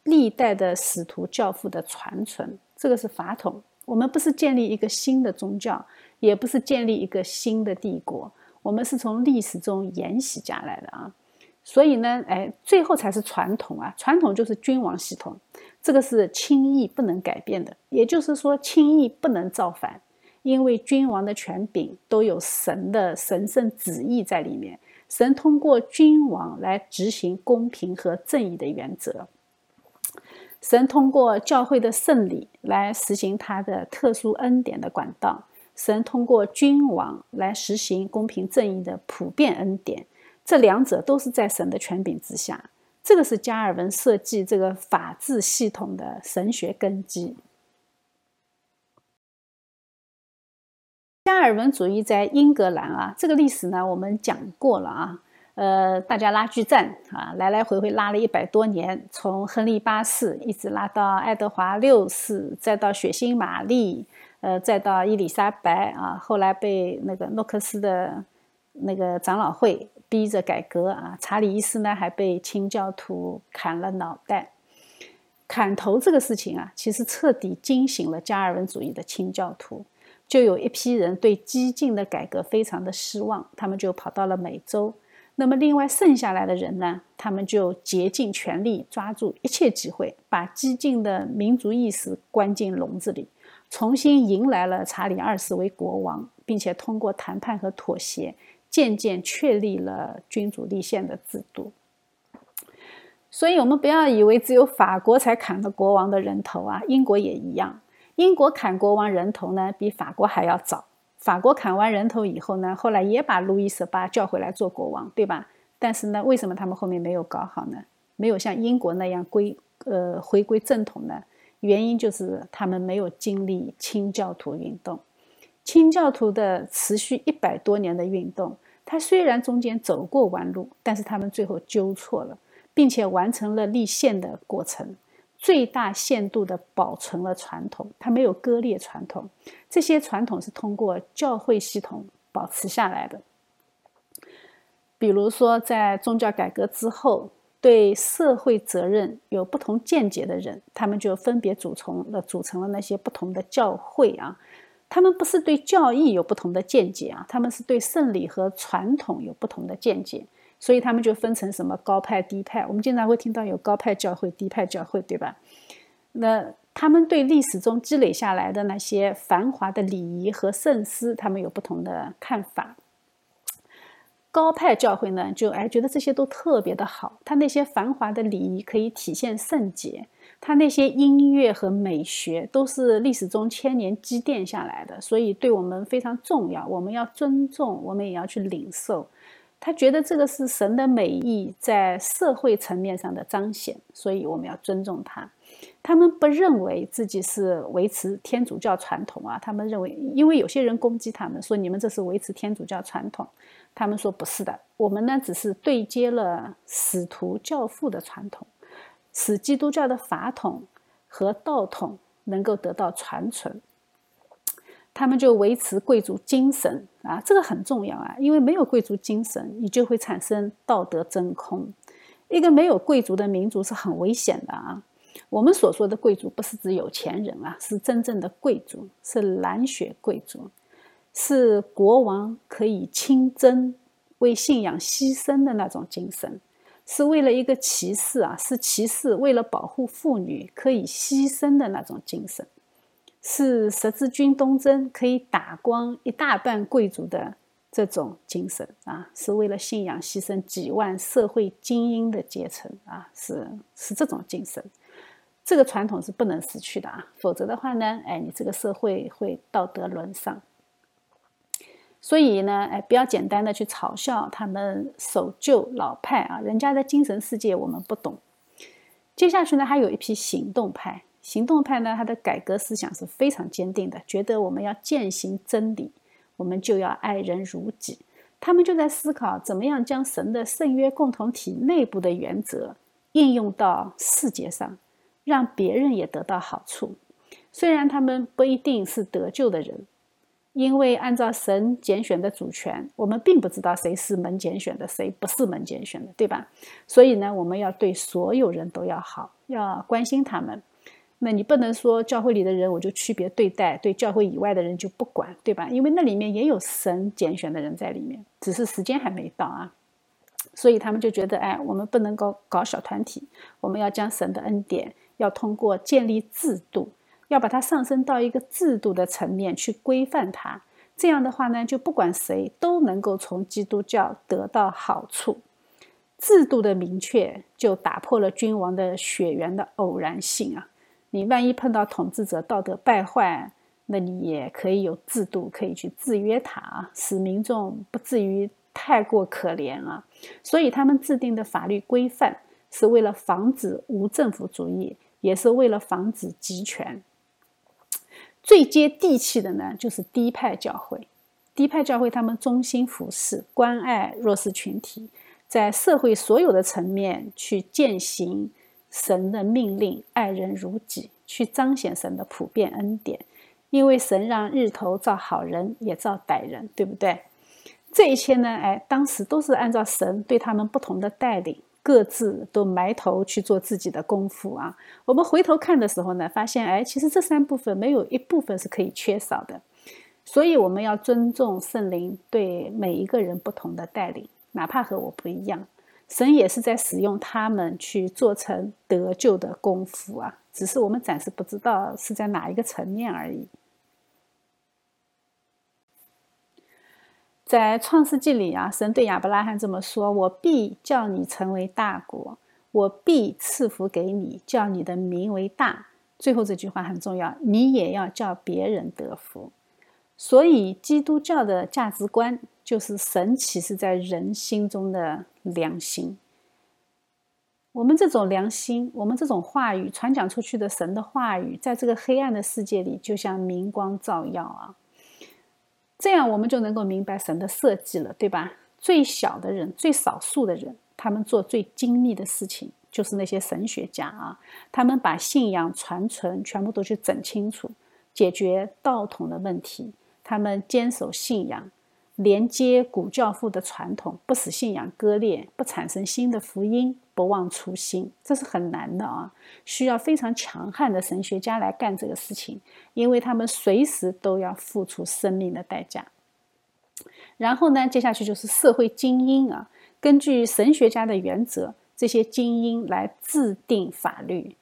历代的使徒教父的传承，这个是法统。我们不是建立一个新的宗教，也不是建立一个新的帝国。我们是从历史中沿袭下来的啊，所以呢，哎，最后才是传统啊。传统就是君王系统，这个是轻易不能改变的。也就是说，轻易不能造反，因为君王的权柄都有神的神圣旨意在里面。神通过君王来执行公平和正义的原则，神通过教会的圣礼来实行他的特殊恩典的管道。神通过君王来实行公平正义的普遍恩典，这两者都是在神的权柄之下。这个是加尔文设计这个法治系统的神学根基。加尔文主义在英格兰啊，这个历史呢我们讲过了啊。呃，大家拉锯战啊，来来回回拉了一百多年，从亨利八世一直拉到爱德华六世，再到血腥玛丽。呃，再到伊丽莎白啊，后来被那个诺克斯的那个长老会逼着改革啊，查理一世呢还被清教徒砍了脑袋，砍头这个事情啊，其实彻底惊醒了加尔文主义的清教徒，就有一批人对激进的改革非常的失望，他们就跑到了美洲。那么另外剩下来的人呢，他们就竭尽全力抓住一切机会，把激进的民族意识关进笼子里。重新迎来了查理二世为国王，并且通过谈判和妥协，渐渐确立了君主立宪的制度。所以，我们不要以为只有法国才砍了国王的人头啊，英国也一样。英国砍国王人头呢，比法国还要早。法国砍完人头以后呢，后来也把路易十八叫回来做国王，对吧？但是呢，为什么他们后面没有搞好呢？没有像英国那样归呃回归正统呢？原因就是他们没有经历清教徒运动，清教徒的持续一百多年的运动，他虽然中间走过弯路，但是他们最后纠错了，并且完成了立宪的过程，最大限度的保存了传统，他没有割裂传统，这些传统是通过教会系统保持下来的。比如说，在宗教改革之后。对社会责任有不同见解的人，他们就分别组成了组成了那些不同的教会啊。他们不是对教义有不同的见解啊，他们是对圣礼和传统有不同的见解，所以他们就分成什么高派低派。我们经常会听到有高派教会、低派教会，对吧？那他们对历史中积累下来的那些繁华的礼仪和圣诗，他们有不同的看法。高派教会呢，就哎觉得这些都特别的好，他那些繁华的礼仪可以体现圣洁，他那些音乐和美学都是历史中千年积淀下来的，所以对我们非常重要，我们要尊重，我们也要去领受。他觉得这个是神的美意在社会层面上的彰显，所以我们要尊重他。他们不认为自己是维持天主教传统啊，他们认为，因为有些人攻击他们说你们这是维持天主教传统，他们说不是的，我们呢只是对接了使徒教父的传统，使基督教的法统和道统能够得到传承。他们就维持贵族精神啊，这个很重要啊，因为没有贵族精神，你就会产生道德真空。一个没有贵族的民族是很危险的啊。我们所说的贵族不是指有钱人啊，是真正的贵族，是蓝血贵族，是国王可以亲征、为信仰牺牲的那种精神，是为了一个骑士啊，是骑士为了保护妇女可以牺牲的那种精神。是十字军东征可以打光一大半贵族的这种精神啊，是为了信仰牺牲几万社会精英的阶层啊，是是这种精神，这个传统是不能失去的啊，否则的话呢，哎，你这个社会会道德沦丧。所以呢，哎，不要简单的去嘲笑他们守旧老派啊，人家的精神世界我们不懂。接下去呢，还有一批行动派。行动派呢，他的改革思想是非常坚定的，觉得我们要践行真理，我们就要爱人如己。他们就在思考怎么样将神的圣约共同体内部的原则应用到世界上，让别人也得到好处。虽然他们不一定是得救的人，因为按照神拣选的主权，我们并不知道谁是门拣选的，谁不是门拣选的，对吧？所以呢，我们要对所有人都要好，要关心他们。那你不能说教会里的人我就区别对待，对教会以外的人就不管，对吧？因为那里面也有神拣选的人在里面，只是时间还没到啊。所以他们就觉得，哎，我们不能够搞小团体，我们要将神的恩典要通过建立制度，要把它上升到一个制度的层面去规范它。这样的话呢，就不管谁都能够从基督教得到好处。制度的明确就打破了君王的血缘的偶然性啊。你万一碰到统治者道德败坏，那你也可以有制度可以去制约他，使民众不至于太过可怜啊。所以他们制定的法律规范是为了防止无政府主义，也是为了防止集权。最接地气的呢，就是低派教会。低派教会他们忠心服侍，关爱弱势群体，在社会所有的层面去践行。神的命令，爱人如己，去彰显神的普遍恩典。因为神让日头照好人，也照歹人，对不对？这一切呢，哎，当时都是按照神对他们不同的带领，各自都埋头去做自己的功夫啊。我们回头看的时候呢，发现，哎，其实这三部分没有一部分是可以缺少的。所以我们要尊重圣灵对每一个人不同的带领，哪怕和我不一样。神也是在使用他们去做成得救的功夫啊，只是我们暂时不知道是在哪一个层面而已。在创世纪里啊，神对亚伯拉罕这么说：“我必叫你成为大国，我必赐福给你，叫你的名为大。”最后这句话很重要，你也要叫别人得福。所以，基督教的价值观就是神启示在人心中的良心。我们这种良心，我们这种话语传讲出去的神的话语，在这个黑暗的世界里，就像明光照耀啊。这样，我们就能够明白神的设计了，对吧？最小的人，最少数的人，他们做最精密的事情，就是那些神学家啊，他们把信仰传承全部都去整清楚，解决道统的问题。他们坚守信仰，连接古教父的传统，不使信仰割裂，不产生新的福音，不忘初心，这是很难的啊！需要非常强悍的神学家来干这个事情，因为他们随时都要付出生命的代价。然后呢，接下去就是社会精英啊，根据神学家的原则，这些精英来制定法律。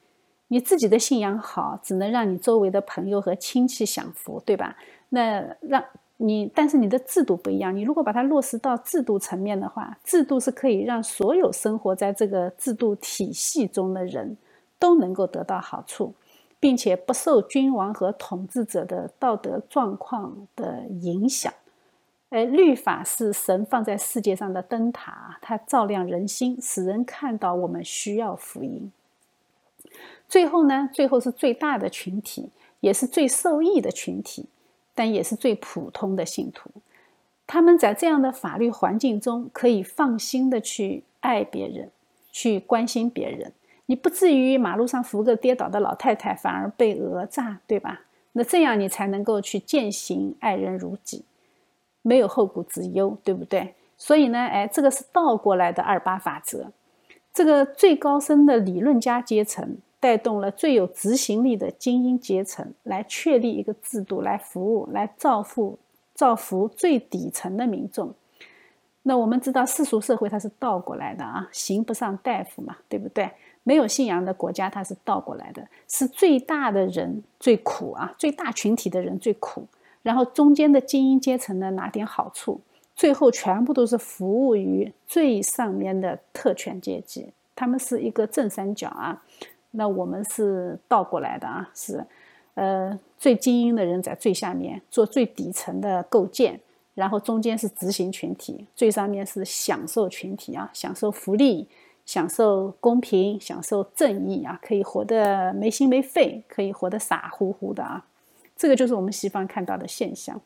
你自己的信仰好，只能让你周围的朋友和亲戚享福，对吧？那让你，但是你的制度不一样。你如果把它落实到制度层面的话，制度是可以让所有生活在这个制度体系中的人都能够得到好处，并且不受君王和统治者的道德状况的影响。而，律法是神放在世界上的灯塔，它照亮人心，使人看到我们需要福音。最后呢，最后是最大的群体，也是最受益的群体，但也是最普通的信徒。他们在这样的法律环境中，可以放心的去爱别人，去关心别人。你不至于马路上扶个跌倒的老太太，反而被讹诈，对吧？那这样你才能够去践行爱人如己。没有后顾之忧，对不对？所以呢，哎，这个是倒过来的二八法则。这个最高深的理论家阶层带动了最有执行力的精英阶层，来确立一个制度，来服务，来造福造福最底层的民众。那我们知道世俗社会它是倒过来的啊，刑不上大夫嘛，对不对？没有信仰的国家它是倒过来的，是最大的人最苦啊，最大群体的人最苦。然后中间的精英阶层呢拿点好处，最后全部都是服务于最上面的特权阶级，他们是一个正三角啊。那我们是倒过来的啊，是，呃，最精英的人在最下面做最底层的构建，然后中间是执行群体，最上面是享受群体啊，享受福利，享受公平，享受正义啊，可以活得没心没肺，可以活得傻乎乎的啊。这个就是我们西方看到的现象。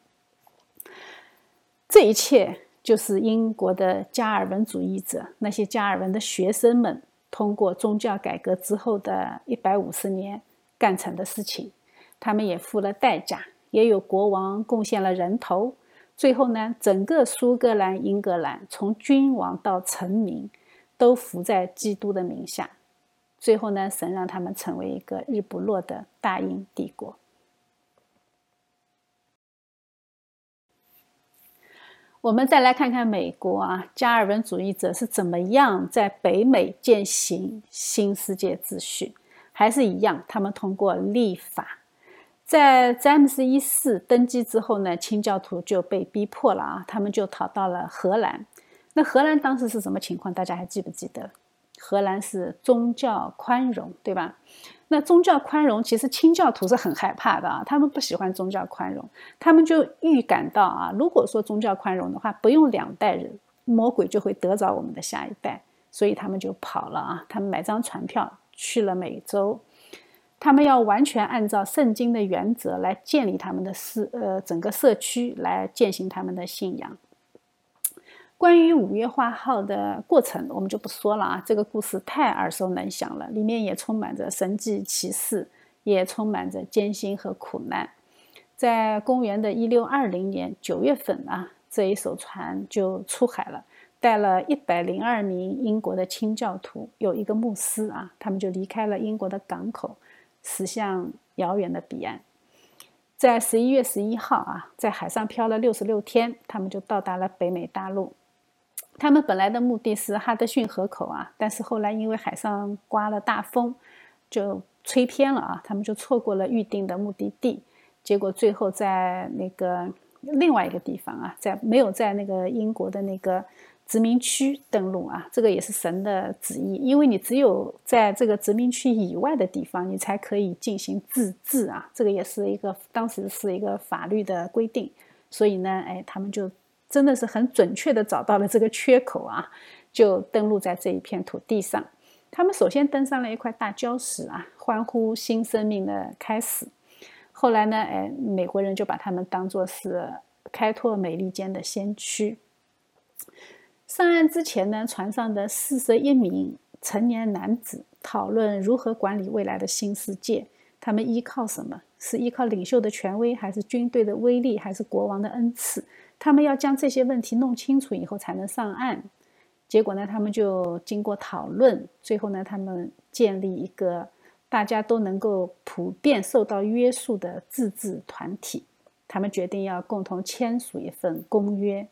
这一切就是英国的加尔文主义者，那些加尔文的学生们通过宗教改革之后的一百五十年干成的事情。他们也付了代价，也有国王贡献了人头。最后呢，整个苏格兰、英格兰，从君王到臣民，都服在基督的名下。最后呢，神让他们成为一个日不落的大英帝国。我们再来看看美国啊，加尔文主义者是怎么样在北美践行新世界秩序？还是一样，他们通过立法。在詹姆斯一世登基之后呢，清教徒就被逼迫了啊，他们就逃到了荷兰。那荷兰当时是什么情况？大家还记不记得？荷兰是宗教宽容，对吧？那宗教宽容，其实清教徒是很害怕的啊，他们不喜欢宗教宽容，他们就预感到啊，如果说宗教宽容的话，不用两代人，魔鬼就会得着我们的下一代，所以他们就跑了啊，他们买张船票去了美洲，他们要完全按照圣经的原则来建立他们的社呃整个社区，来践行他们的信仰。关于五月花号的过程，我们就不说了啊。这个故事太耳熟能详了，里面也充满着神迹奇事，也充满着艰辛和苦难。在公元的一六二零年九月份啊，这一艘船就出海了，带了一百零二名英国的清教徒，有一个牧师啊，他们就离开了英国的港口，驶向遥远的彼岸。在十一月十一号啊，在海上漂了六十六天，他们就到达了北美大陆。他们本来的目的是哈德逊河口啊，但是后来因为海上刮了大风，就吹偏了啊，他们就错过了预定的目的地。结果最后在那个另外一个地方啊，在没有在那个英国的那个殖民区登陆啊，这个也是神的旨意，因为你只有在这个殖民区以外的地方，你才可以进行自治啊，这个也是一个当时是一个法律的规定，所以呢，哎，他们就。真的是很准确的找到了这个缺口啊，就登陆在这一片土地上。他们首先登上了一块大礁石啊，欢呼新生命的开始。后来呢，哎，美国人就把他们当作是开拓美利坚的先驱。上岸之前呢，船上的四十一名成年男子讨论如何管理未来的新世界。他们依靠什么？是依靠领袖的权威，还是军队的威力，还是国王的恩赐？他们要将这些问题弄清楚以后才能上岸。结果呢，他们就经过讨论，最后呢，他们建立一个大家都能够普遍受到约束的自治团体。他们决定要共同签署一份公约。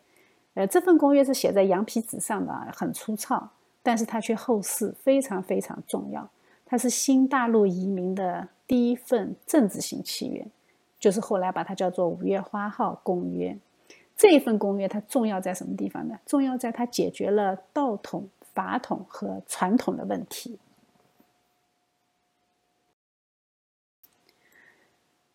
呃，这份公约是写在羊皮纸上的，很粗糙，但是它却后世非常非常重要。它是新大陆移民的第一份政治性契约，就是后来把它叫做《五月花号公约》。这一份公约它重要在什么地方呢？重要在它解决了道统、法统和传统的问题。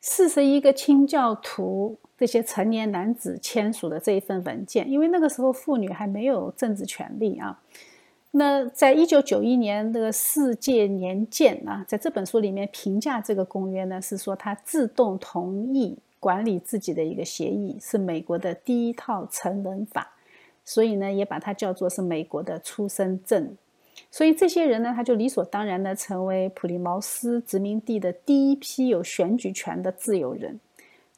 四十一个清教徒这些成年男子签署的这一份文件，因为那个时候妇女还没有政治权利啊。那在一九九一年的世界年鉴啊，在这本书里面评价这个公约呢，是说它自动同意管理自己的一个协议，是美国的第一套成人法，所以呢，也把它叫做是美国的出生证。所以这些人呢，他就理所当然的成为普利茅斯殖民地的第一批有选举权的自由人。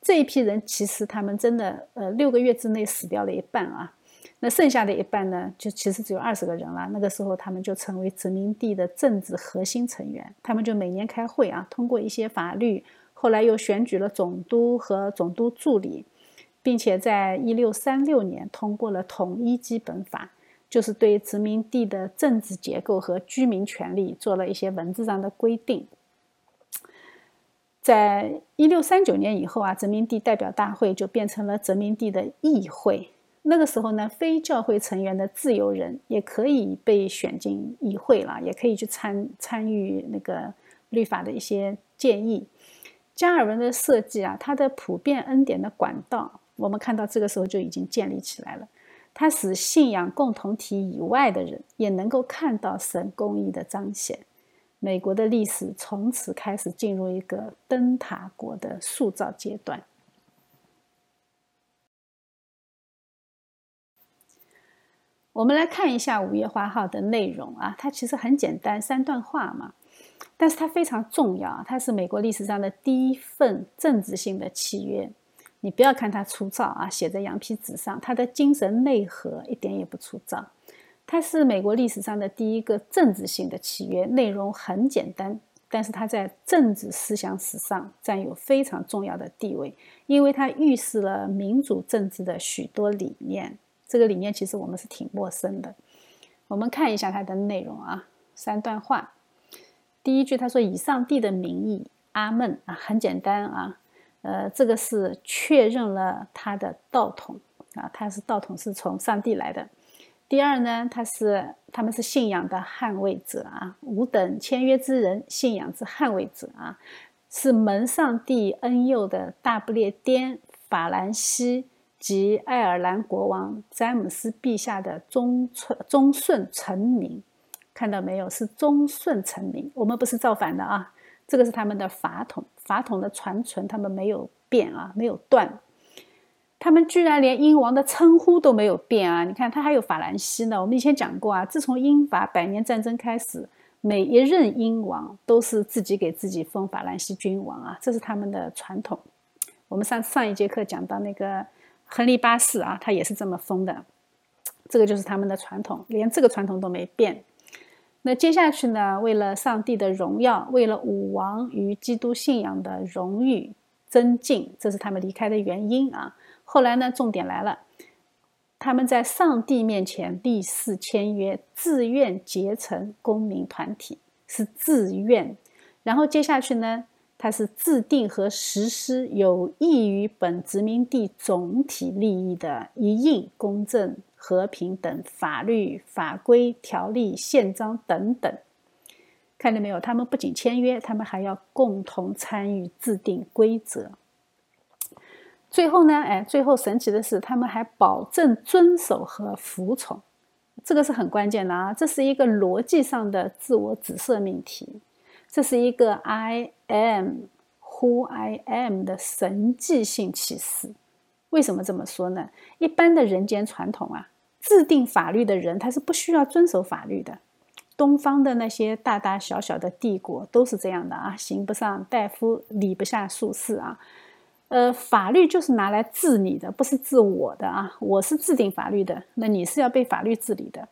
这一批人其实他们真的，呃，六个月之内死掉了一半啊。那剩下的一半呢，就其实只有二十个人了。那个时候他们就成为殖民地的政治核心成员。他们就每年开会啊，通过一些法律，后来又选举了总督和总督助理，并且在一六三六年通过了统一基本法。就是对殖民地的政治结构和居民权利做了一些文字上的规定。在一六三九年以后啊，殖民地代表大会就变成了殖民地的议会。那个时候呢，非教会成员的自由人也可以被选进议会了，也可以去参参与那个律法的一些建议。加尔文的设计啊，它的普遍恩典的管道，我们看到这个时候就已经建立起来了。它使信仰共同体以外的人也能够看到神公义的彰显。美国的历史从此开始进入一个灯塔国的塑造阶段。我们来看一下《五月花号》的内容啊，它其实很简单，三段话嘛，但是它非常重要，它是美国历史上的第一份政治性的契约。你不要看它粗糙啊，写在羊皮纸上，它的精神内核一点也不粗糙。它是美国历史上的第一个政治性的契约，内容很简单，但是它在政治思想史上占有非常重要的地位，因为它预示了民主政治的许多理念。这个理念其实我们是挺陌生的。我们看一下它的内容啊，三段话。第一句他说：“以上帝的名义，阿门啊，很简单啊。”呃，这个是确认了他的道统啊，他是道统是从上帝来的。第二呢，他是他们是信仰的捍卫者啊，五等签约之人，信仰之捍卫者啊，是蒙上帝恩佑的大不列颠、法兰西及爱尔兰国王詹姆斯陛下的忠顺忠顺臣民。看到没有？是忠顺臣民，我们不是造反的啊。这个是他们的法统，法统的传承，他们没有变啊，没有断。他们居然连英王的称呼都没有变啊！你看，他还有法兰西呢。我们以前讲过啊，自从英法百年战争开始，每一任英王都是自己给自己封法兰西君王啊，这是他们的传统。我们上上一节课讲到那个亨利八世啊，他也是这么封的，这个就是他们的传统，连这个传统都没变。那接下去呢？为了上帝的荣耀，为了武王与基督信仰的荣誉增进，这是他们离开的原因啊。后来呢？重点来了，他们在上帝面前立誓签约，自愿结成公民团体，是自愿。然后接下去呢？他是制定和实施有益于本殖民地总体利益的一应公正。和平等法律法规条例宪章等等，看见没有？他们不仅签约，他们还要共同参与制定规则。最后呢？哎，最后神奇的是，他们还保证遵守和服从，这个是很关键的啊！这是一个逻辑上的自我指涉命题，这是一个 I am who I am 的神迹性启示。为什么这么说呢？一般的人间传统啊。制定法律的人，他是不需要遵守法律的。东方的那些大大小小的帝国都是这样的啊，刑不上大夫，礼不下术士啊。呃，法律就是拿来治你的，不是治我的啊。我是制定法律的，那你是要被法律治理的。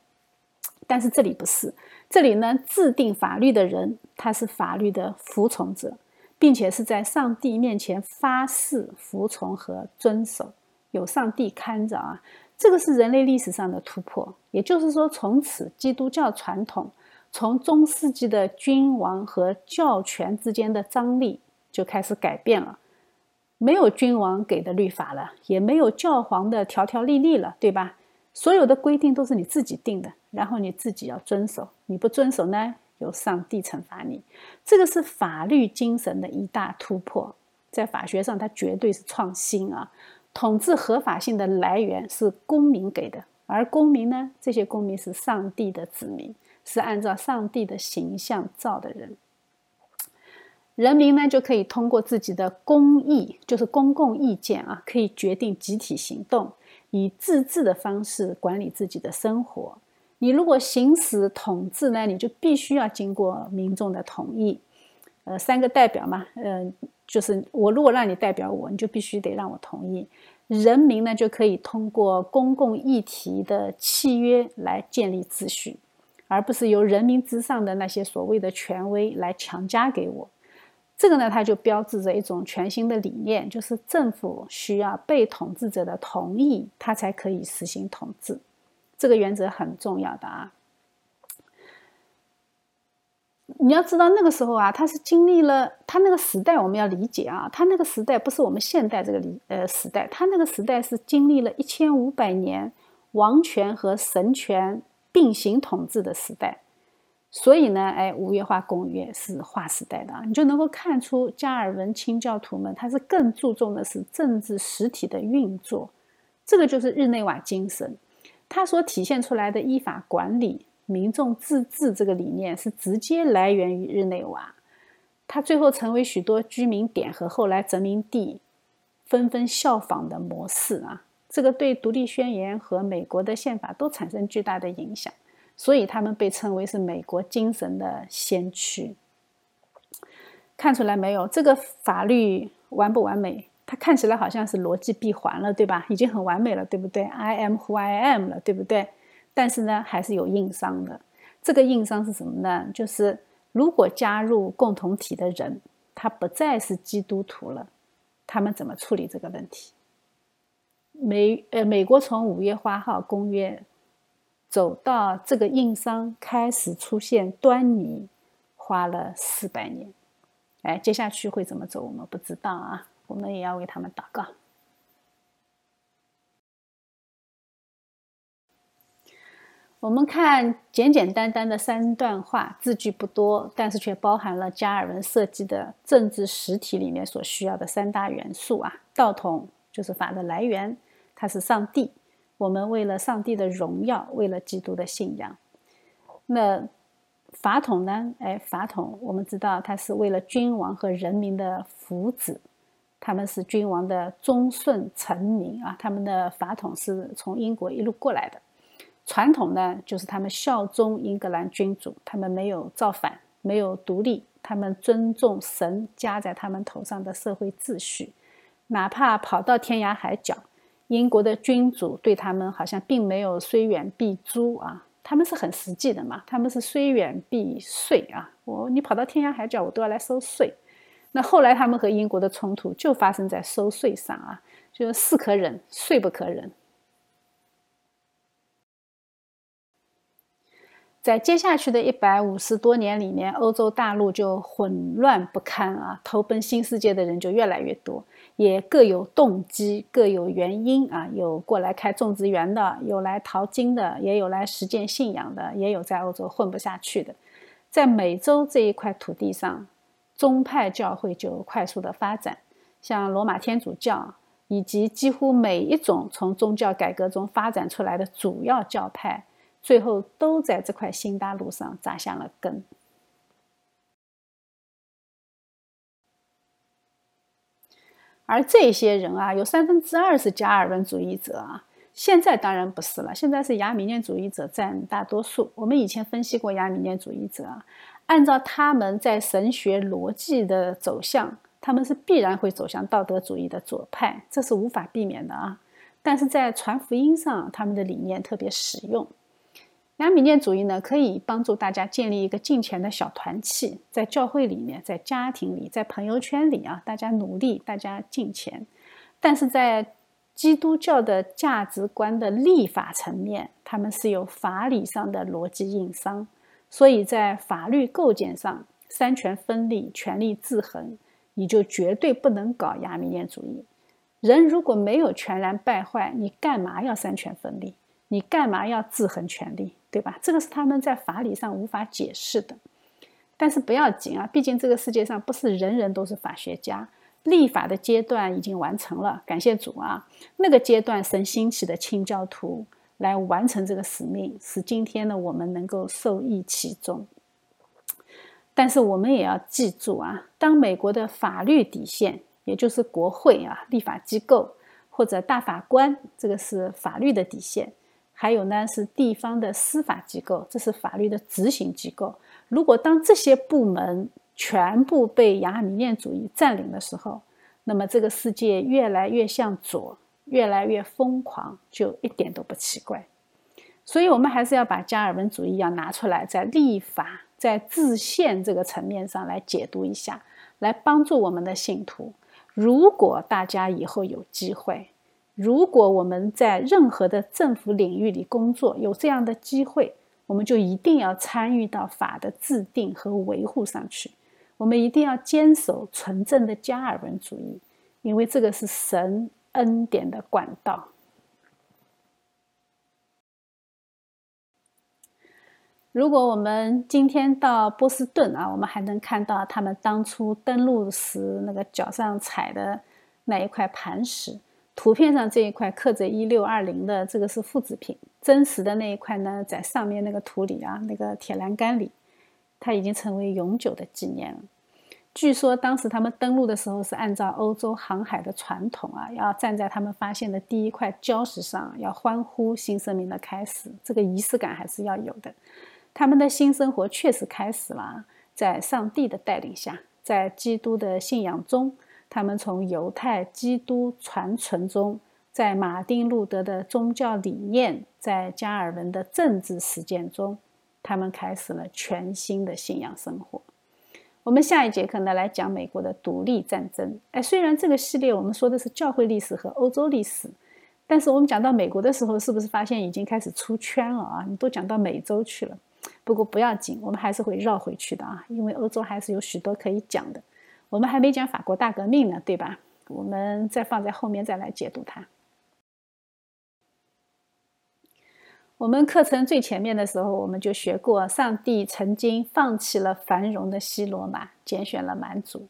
但是这里不是，这里呢，制定法律的人他是法律的服从者，并且是在上帝面前发誓服从和遵守，有上帝看着啊。这个是人类历史上的突破，也就是说，从此基督教传统从中世纪的君王和教权之间的张力就开始改变了，没有君王给的律法了，也没有教皇的条条例例了，对吧？所有的规定都是你自己定的，然后你自己要遵守，你不遵守呢，由上帝惩罚你。这个是法律精神的一大突破，在法学上它绝对是创新啊！统治合法性的来源是公民给的。而公民呢？这些公民是上帝的子民，是按照上帝的形象造的人。人民呢，就可以通过自己的公义，就是公共意见啊，可以决定集体行动，以自治的方式管理自己的生活。你如果行使统治呢，你就必须要经过民众的同意。呃，三个代表嘛，呃，就是我如果让你代表我，你就必须得让我同意。人民呢，就可以通过公共议题的契约来建立秩序，而不是由人民之上的那些所谓的权威来强加给我。这个呢，它就标志着一种全新的理念，就是政府需要被统治者的同意，它才可以实行统治。这个原则很重要的啊。你要知道，那个时候啊，他是经历了他那个时代，我们要理解啊，他那个时代不是我们现代这个理呃时代，他那个时代是经历了一千五百年王权和神权并行统治的时代，所以呢，哎，五月花公约是划时代的啊，你就能够看出加尔文清教徒们他是更注重的是政治实体的运作，这个就是日内瓦精神，它所体现出来的依法管理。民众自治这个理念是直接来源于日内瓦，它最后成为许多居民点和后来殖民地纷纷效仿的模式啊！这个对独立宣言和美国的宪法都产生巨大的影响，所以他们被称为是美国精神的先驱。看出来没有？这个法律完不完美？它看起来好像是逻辑闭环了，对吧？已经很完美了，对不对？I am who I am 了，对不对？但是呢，还是有硬伤的。这个硬伤是什么呢？就是如果加入共同体的人，他不再是基督徒了，他们怎么处理这个问题？美呃，美国从五月花号公约走到这个硬伤开始出现端倪，花了四百年。哎，接下去会怎么走，我们不知道啊。我们也要为他们祷告。我们看简简单单的三段话，字句不多，但是却包含了加尔文设计的政治实体里面所需要的三大元素啊。道统就是法的来源，它是上帝。我们为了上帝的荣耀，为了基督的信仰。那法统呢？哎，法统我们知道，它是为了君王和人民的福祉，他们是君王的忠顺臣民啊。他们的法统是从英国一路过来的。传统呢，就是他们效忠英格兰君主，他们没有造反，没有独立，他们尊重神加在他们头上的社会秩序，哪怕跑到天涯海角，英国的君主对他们好像并没有虽远必诛啊，他们是很实际的嘛，他们是虽远必税啊，我你跑到天涯海角，我都要来收税。那后来他们和英国的冲突就发生在收税上啊，就是是可忍，税不可忍。在接下去的一百五十多年里面，欧洲大陆就混乱不堪啊，投奔新世界的人就越来越多，也各有动机，各有原因啊，有过来开种植园的，有来淘金的，也有来实践信仰的，也有在欧洲混不下去的。在美洲这一块土地上，宗派教会就快速的发展，像罗马天主教以及几乎每一种从宗教改革中发展出来的主要教派。最后都在这块新大陆上扎下了根，而这些人啊，有三分之二是加尔文主义者啊。现在当然不是了，现在是亚米念主义者占大多数。我们以前分析过亚米念主义者啊，按照他们在神学逻辑的走向，他们是必然会走向道德主义的左派，这是无法避免的啊。但是在传福音上，他们的理念特别实用。亚米念主义呢，可以帮助大家建立一个敬虔的小团契，在教会里面，在家庭里，在朋友圈里啊，大家努力，大家敬虔。但是在基督教的价值观的立法层面，他们是有法理上的逻辑硬伤，所以在法律构建上，三权分立、权力制衡，你就绝对不能搞亚米念主义。人如果没有全然败坏，你干嘛要三权分立？你干嘛要制衡权力？对吧？这个是他们在法理上无法解释的。但是不要紧啊，毕竟这个世界上不是人人都是法学家。立法的阶段已经完成了，感谢主啊！那个阶段神兴起的清教徒来完成这个使命，使今天呢我们能够受益其中。但是我们也要记住啊，当美国的法律底线，也就是国会啊立法机构或者大法官，这个是法律的底线；还有呢是地方的司法机构，这是法律的执行机构。如果当这些部门，全部被亚米念主义占领的时候，那么这个世界越来越向左，越来越疯狂，就一点都不奇怪。所以，我们还是要把加尔文主义要拿出来，在立法、在制宪这个层面上来解读一下，来帮助我们的信徒。如果大家以后有机会，如果我们在任何的政府领域里工作，有这样的机会，我们就一定要参与到法的制定和维护上去。我们一定要坚守纯正的加尔文主义，因为这个是神恩典的管道。如果我们今天到波士顿啊，我们还能看到他们当初登陆时那个脚上踩的那一块磐石。图片上这一块刻着一六二零的，这个是复制品，真实的那一块呢，在上面那个土里啊，那个铁栏杆里。它已经成为永久的纪念了。据说当时他们登陆的时候是按照欧洲航海的传统啊，要站在他们发现的第一块礁石上，要欢呼新生命的开始。这个仪式感还是要有的。他们的新生活确实开始了，在上帝的带领下，在基督的信仰中，他们从犹太基督传承中，在马丁路德的宗教理念，在加尔文的政治实践中。他们开始了全新的信仰生活。我们下一节课呢来讲美国的独立战争。哎，虽然这个系列我们说的是教会历史和欧洲历史，但是我们讲到美国的时候，是不是发现已经开始出圈了啊？你都讲到美洲去了。不过不要紧，我们还是会绕回去的啊，因为欧洲还是有许多可以讲的。我们还没讲法国大革命呢，对吧？我们再放在后面再来解读它。我们课程最前面的时候，我们就学过，上帝曾经放弃了繁荣的西罗马，拣选了蛮族。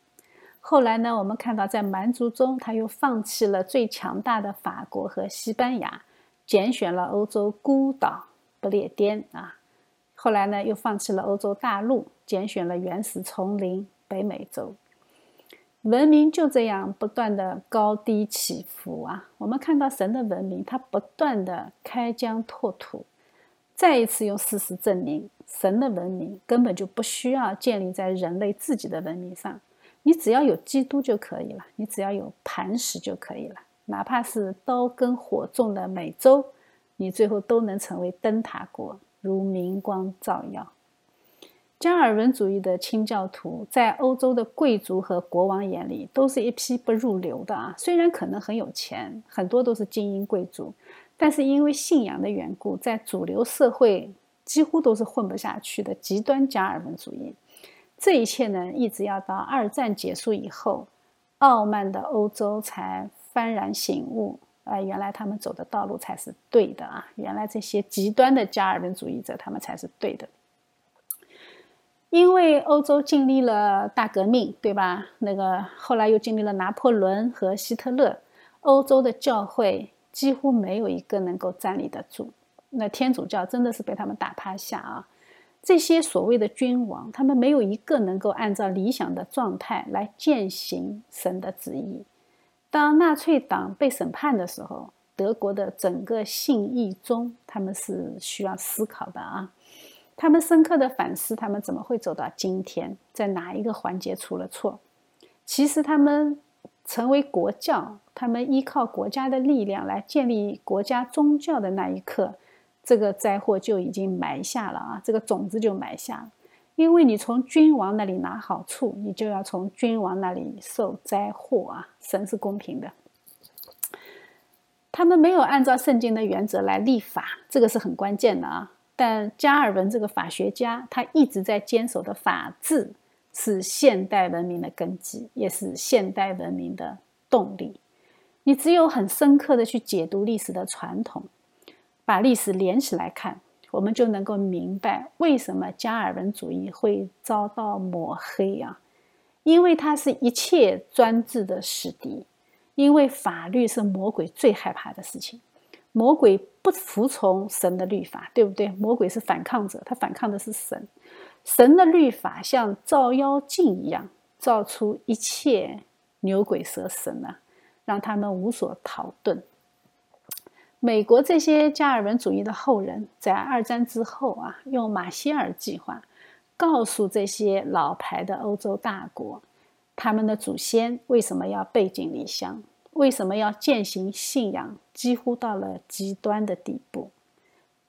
后来呢，我们看到在蛮族中，他又放弃了最强大的法国和西班牙，拣选了欧洲孤岛不列颠啊。后来呢，又放弃了欧洲大陆，拣选了原始丛林北美洲。文明就这样不断的高低起伏啊！我们看到神的文明，它不断的开疆拓土，再一次用事实证明，神的文明根本就不需要建立在人类自己的文明上。你只要有基督就可以了，你只要有磐石就可以了，哪怕是刀耕火种的美洲，你最后都能成为灯塔国，如明光照耀。加尔文主义的清教徒在欧洲的贵族和国王眼里都是一批不入流的啊，虽然可能很有钱，很多都是精英贵族，但是因为信仰的缘故，在主流社会几乎都是混不下去的极端加尔文主义。这一切呢，一直要到二战结束以后，傲慢的欧洲才幡然醒悟，啊，原来他们走的道路才是对的啊，原来这些极端的加尔文主义者他们才是对的。因为欧洲经历了大革命，对吧？那个后来又经历了拿破仑和希特勒，欧洲的教会几乎没有一个能够站立得住。那天主教真的是被他们打趴下啊！这些所谓的君王，他们没有一个能够按照理想的状态来践行神的旨意。当纳粹党被审判的时候，德国的整个信义宗，他们是需要思考的啊。他们深刻的反思，他们怎么会走到今天，在哪一个环节出了错？其实他们成为国教，他们依靠国家的力量来建立国家宗教的那一刻，这个灾祸就已经埋下了啊，这个种子就埋下了。因为你从君王那里拿好处，你就要从君王那里受灾祸啊！神是公平的，他们没有按照圣经的原则来立法，这个是很关键的啊。但加尔文这个法学家，他一直在坚守的法治是现代文明的根基，也是现代文明的动力。你只有很深刻的去解读历史的传统，把历史连起来看，我们就能够明白为什么加尔文主义会遭到抹黑啊！因为它是一切专制的死敌，因为法律是魔鬼最害怕的事情。魔鬼不服从神的律法，对不对？魔鬼是反抗者，他反抗的是神。神的律法像照妖镜一样，照出一切牛鬼蛇神啊！让他们无所逃遁。美国这些加尔文主义的后人，在二战之后啊，用马歇尔计划告诉这些老牌的欧洲大国，他们的祖先为什么要背井离乡，为什么要践行信仰，几乎到了极端的地步。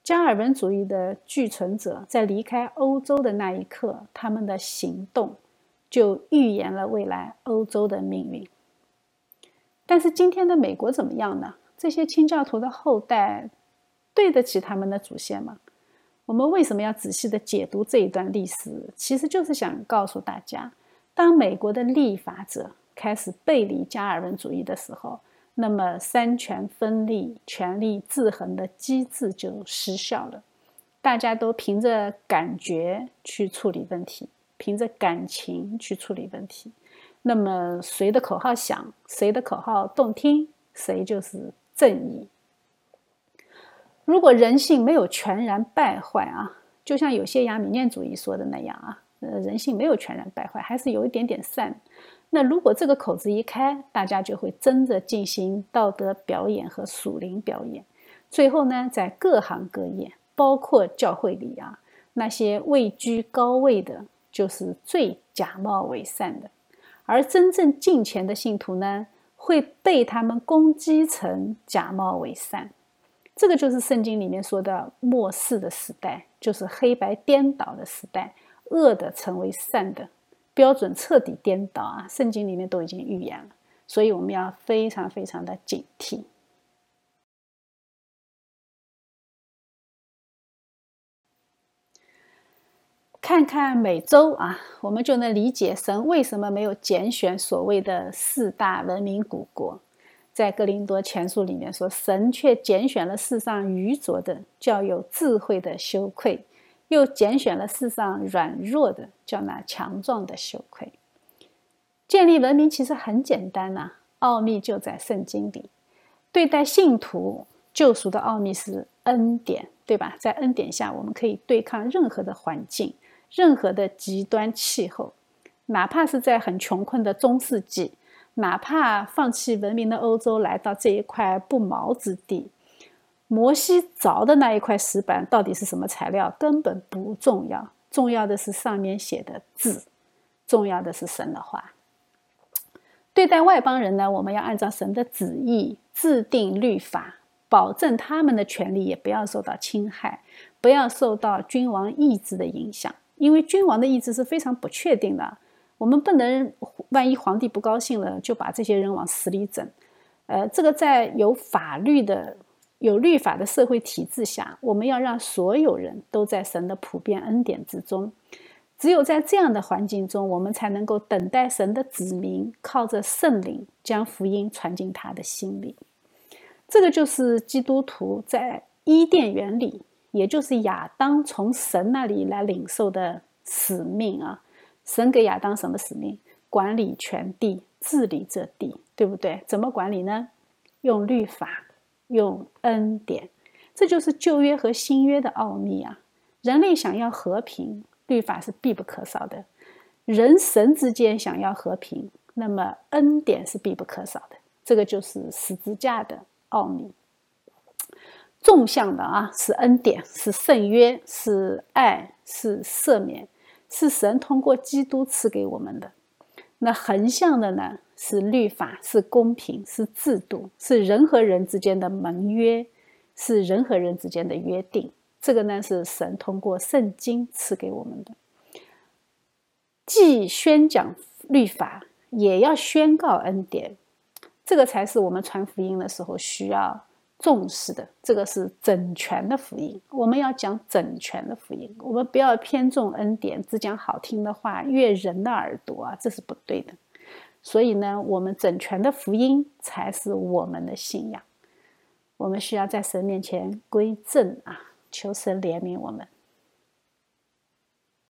加尔文主义的继存者在离开欧洲的那一刻，他们的行动就预言了未来欧洲的命运。但是今天的美国怎么样呢？这些清教徒的后代对得起他们的祖先吗？我们为什么要仔细的解读这一段历史？其实就是想告诉大家，当美国的立法者开始背离加尔文主义的时候，那么三权分立、权力制衡的机制就失效了。大家都凭着感觉去处理问题，凭着感情去处理问题。那么谁的口号响，谁的口号动听，谁就是正义。如果人性没有全然败坏啊，就像有些亚米念主义说的那样啊，呃，人性没有全然败坏，还是有一点点善。那如果这个口子一开，大家就会争着进行道德表演和属灵表演。最后呢，在各行各业，包括教会里啊，那些位居高位的，就是最假冒伪善的。而真正敬虔的信徒呢，会被他们攻击成假冒伪善。这个就是圣经里面说的末世的时代，就是黑白颠倒的时代，恶的成为善的标准彻底颠倒啊！圣经里面都已经预言了，所以我们要非常非常的警惕。看看美洲啊，我们就能理解神为什么没有拣选所谓的四大文明古国。在哥林多前书里面说，神却拣选了世上愚拙的，叫有智慧的羞愧；又拣选了世上软弱的，叫那强壮的羞愧。建立文明其实很简单呐，奥秘就在圣经里。对待信徒救赎的奥秘是恩典，对吧？在恩典下，我们可以对抗任何的环境。任何的极端气候，哪怕是在很穷困的中世纪，哪怕放弃文明的欧洲来到这一块不毛之地，摩西凿的那一块石板到底是什么材料根本不重要，重要的是上面写的字，重要的是神的话。对待外邦人呢，我们要按照神的旨意制定律法，保证他们的权利也不要受到侵害，不要受到君王意志的影响。因为君王的意志是非常不确定的，我们不能万一皇帝不高兴了，就把这些人往死里整。呃，这个在有法律的、有律法的社会体制下，我们要让所有人都在神的普遍恩典之中。只有在这样的环境中，我们才能够等待神的子民靠着圣灵将福音传进他的心里。这个就是基督徒在伊甸园里。也就是亚当从神那里来领受的使命啊！神给亚当什么使命？管理全地，治理这地，对不对？怎么管理呢？用律法，用恩典，这就是旧约和新约的奥秘啊！人类想要和平，律法是必不可少的；人神之间想要和平，那么恩典是必不可少的。这个就是十字架的奥秘。纵向的啊，是恩典，是圣约，是爱，是赦免，是神通过基督赐给我们的。那横向的呢，是律法，是公平，是制度，是人和人之间的盟约，是人和人之间的约定。这个呢，是神通过圣经赐给我们的。既宣讲律法，也要宣告恩典，这个才是我们传福音的时候需要。重视的，这个是整全的福音。我们要讲整全的福音，我们不要偏重恩典，只讲好听的话，悦人的耳朵啊，这是不对的。所以呢，我们整全的福音才是我们的信仰。我们需要在神面前归正啊，求神怜悯我们。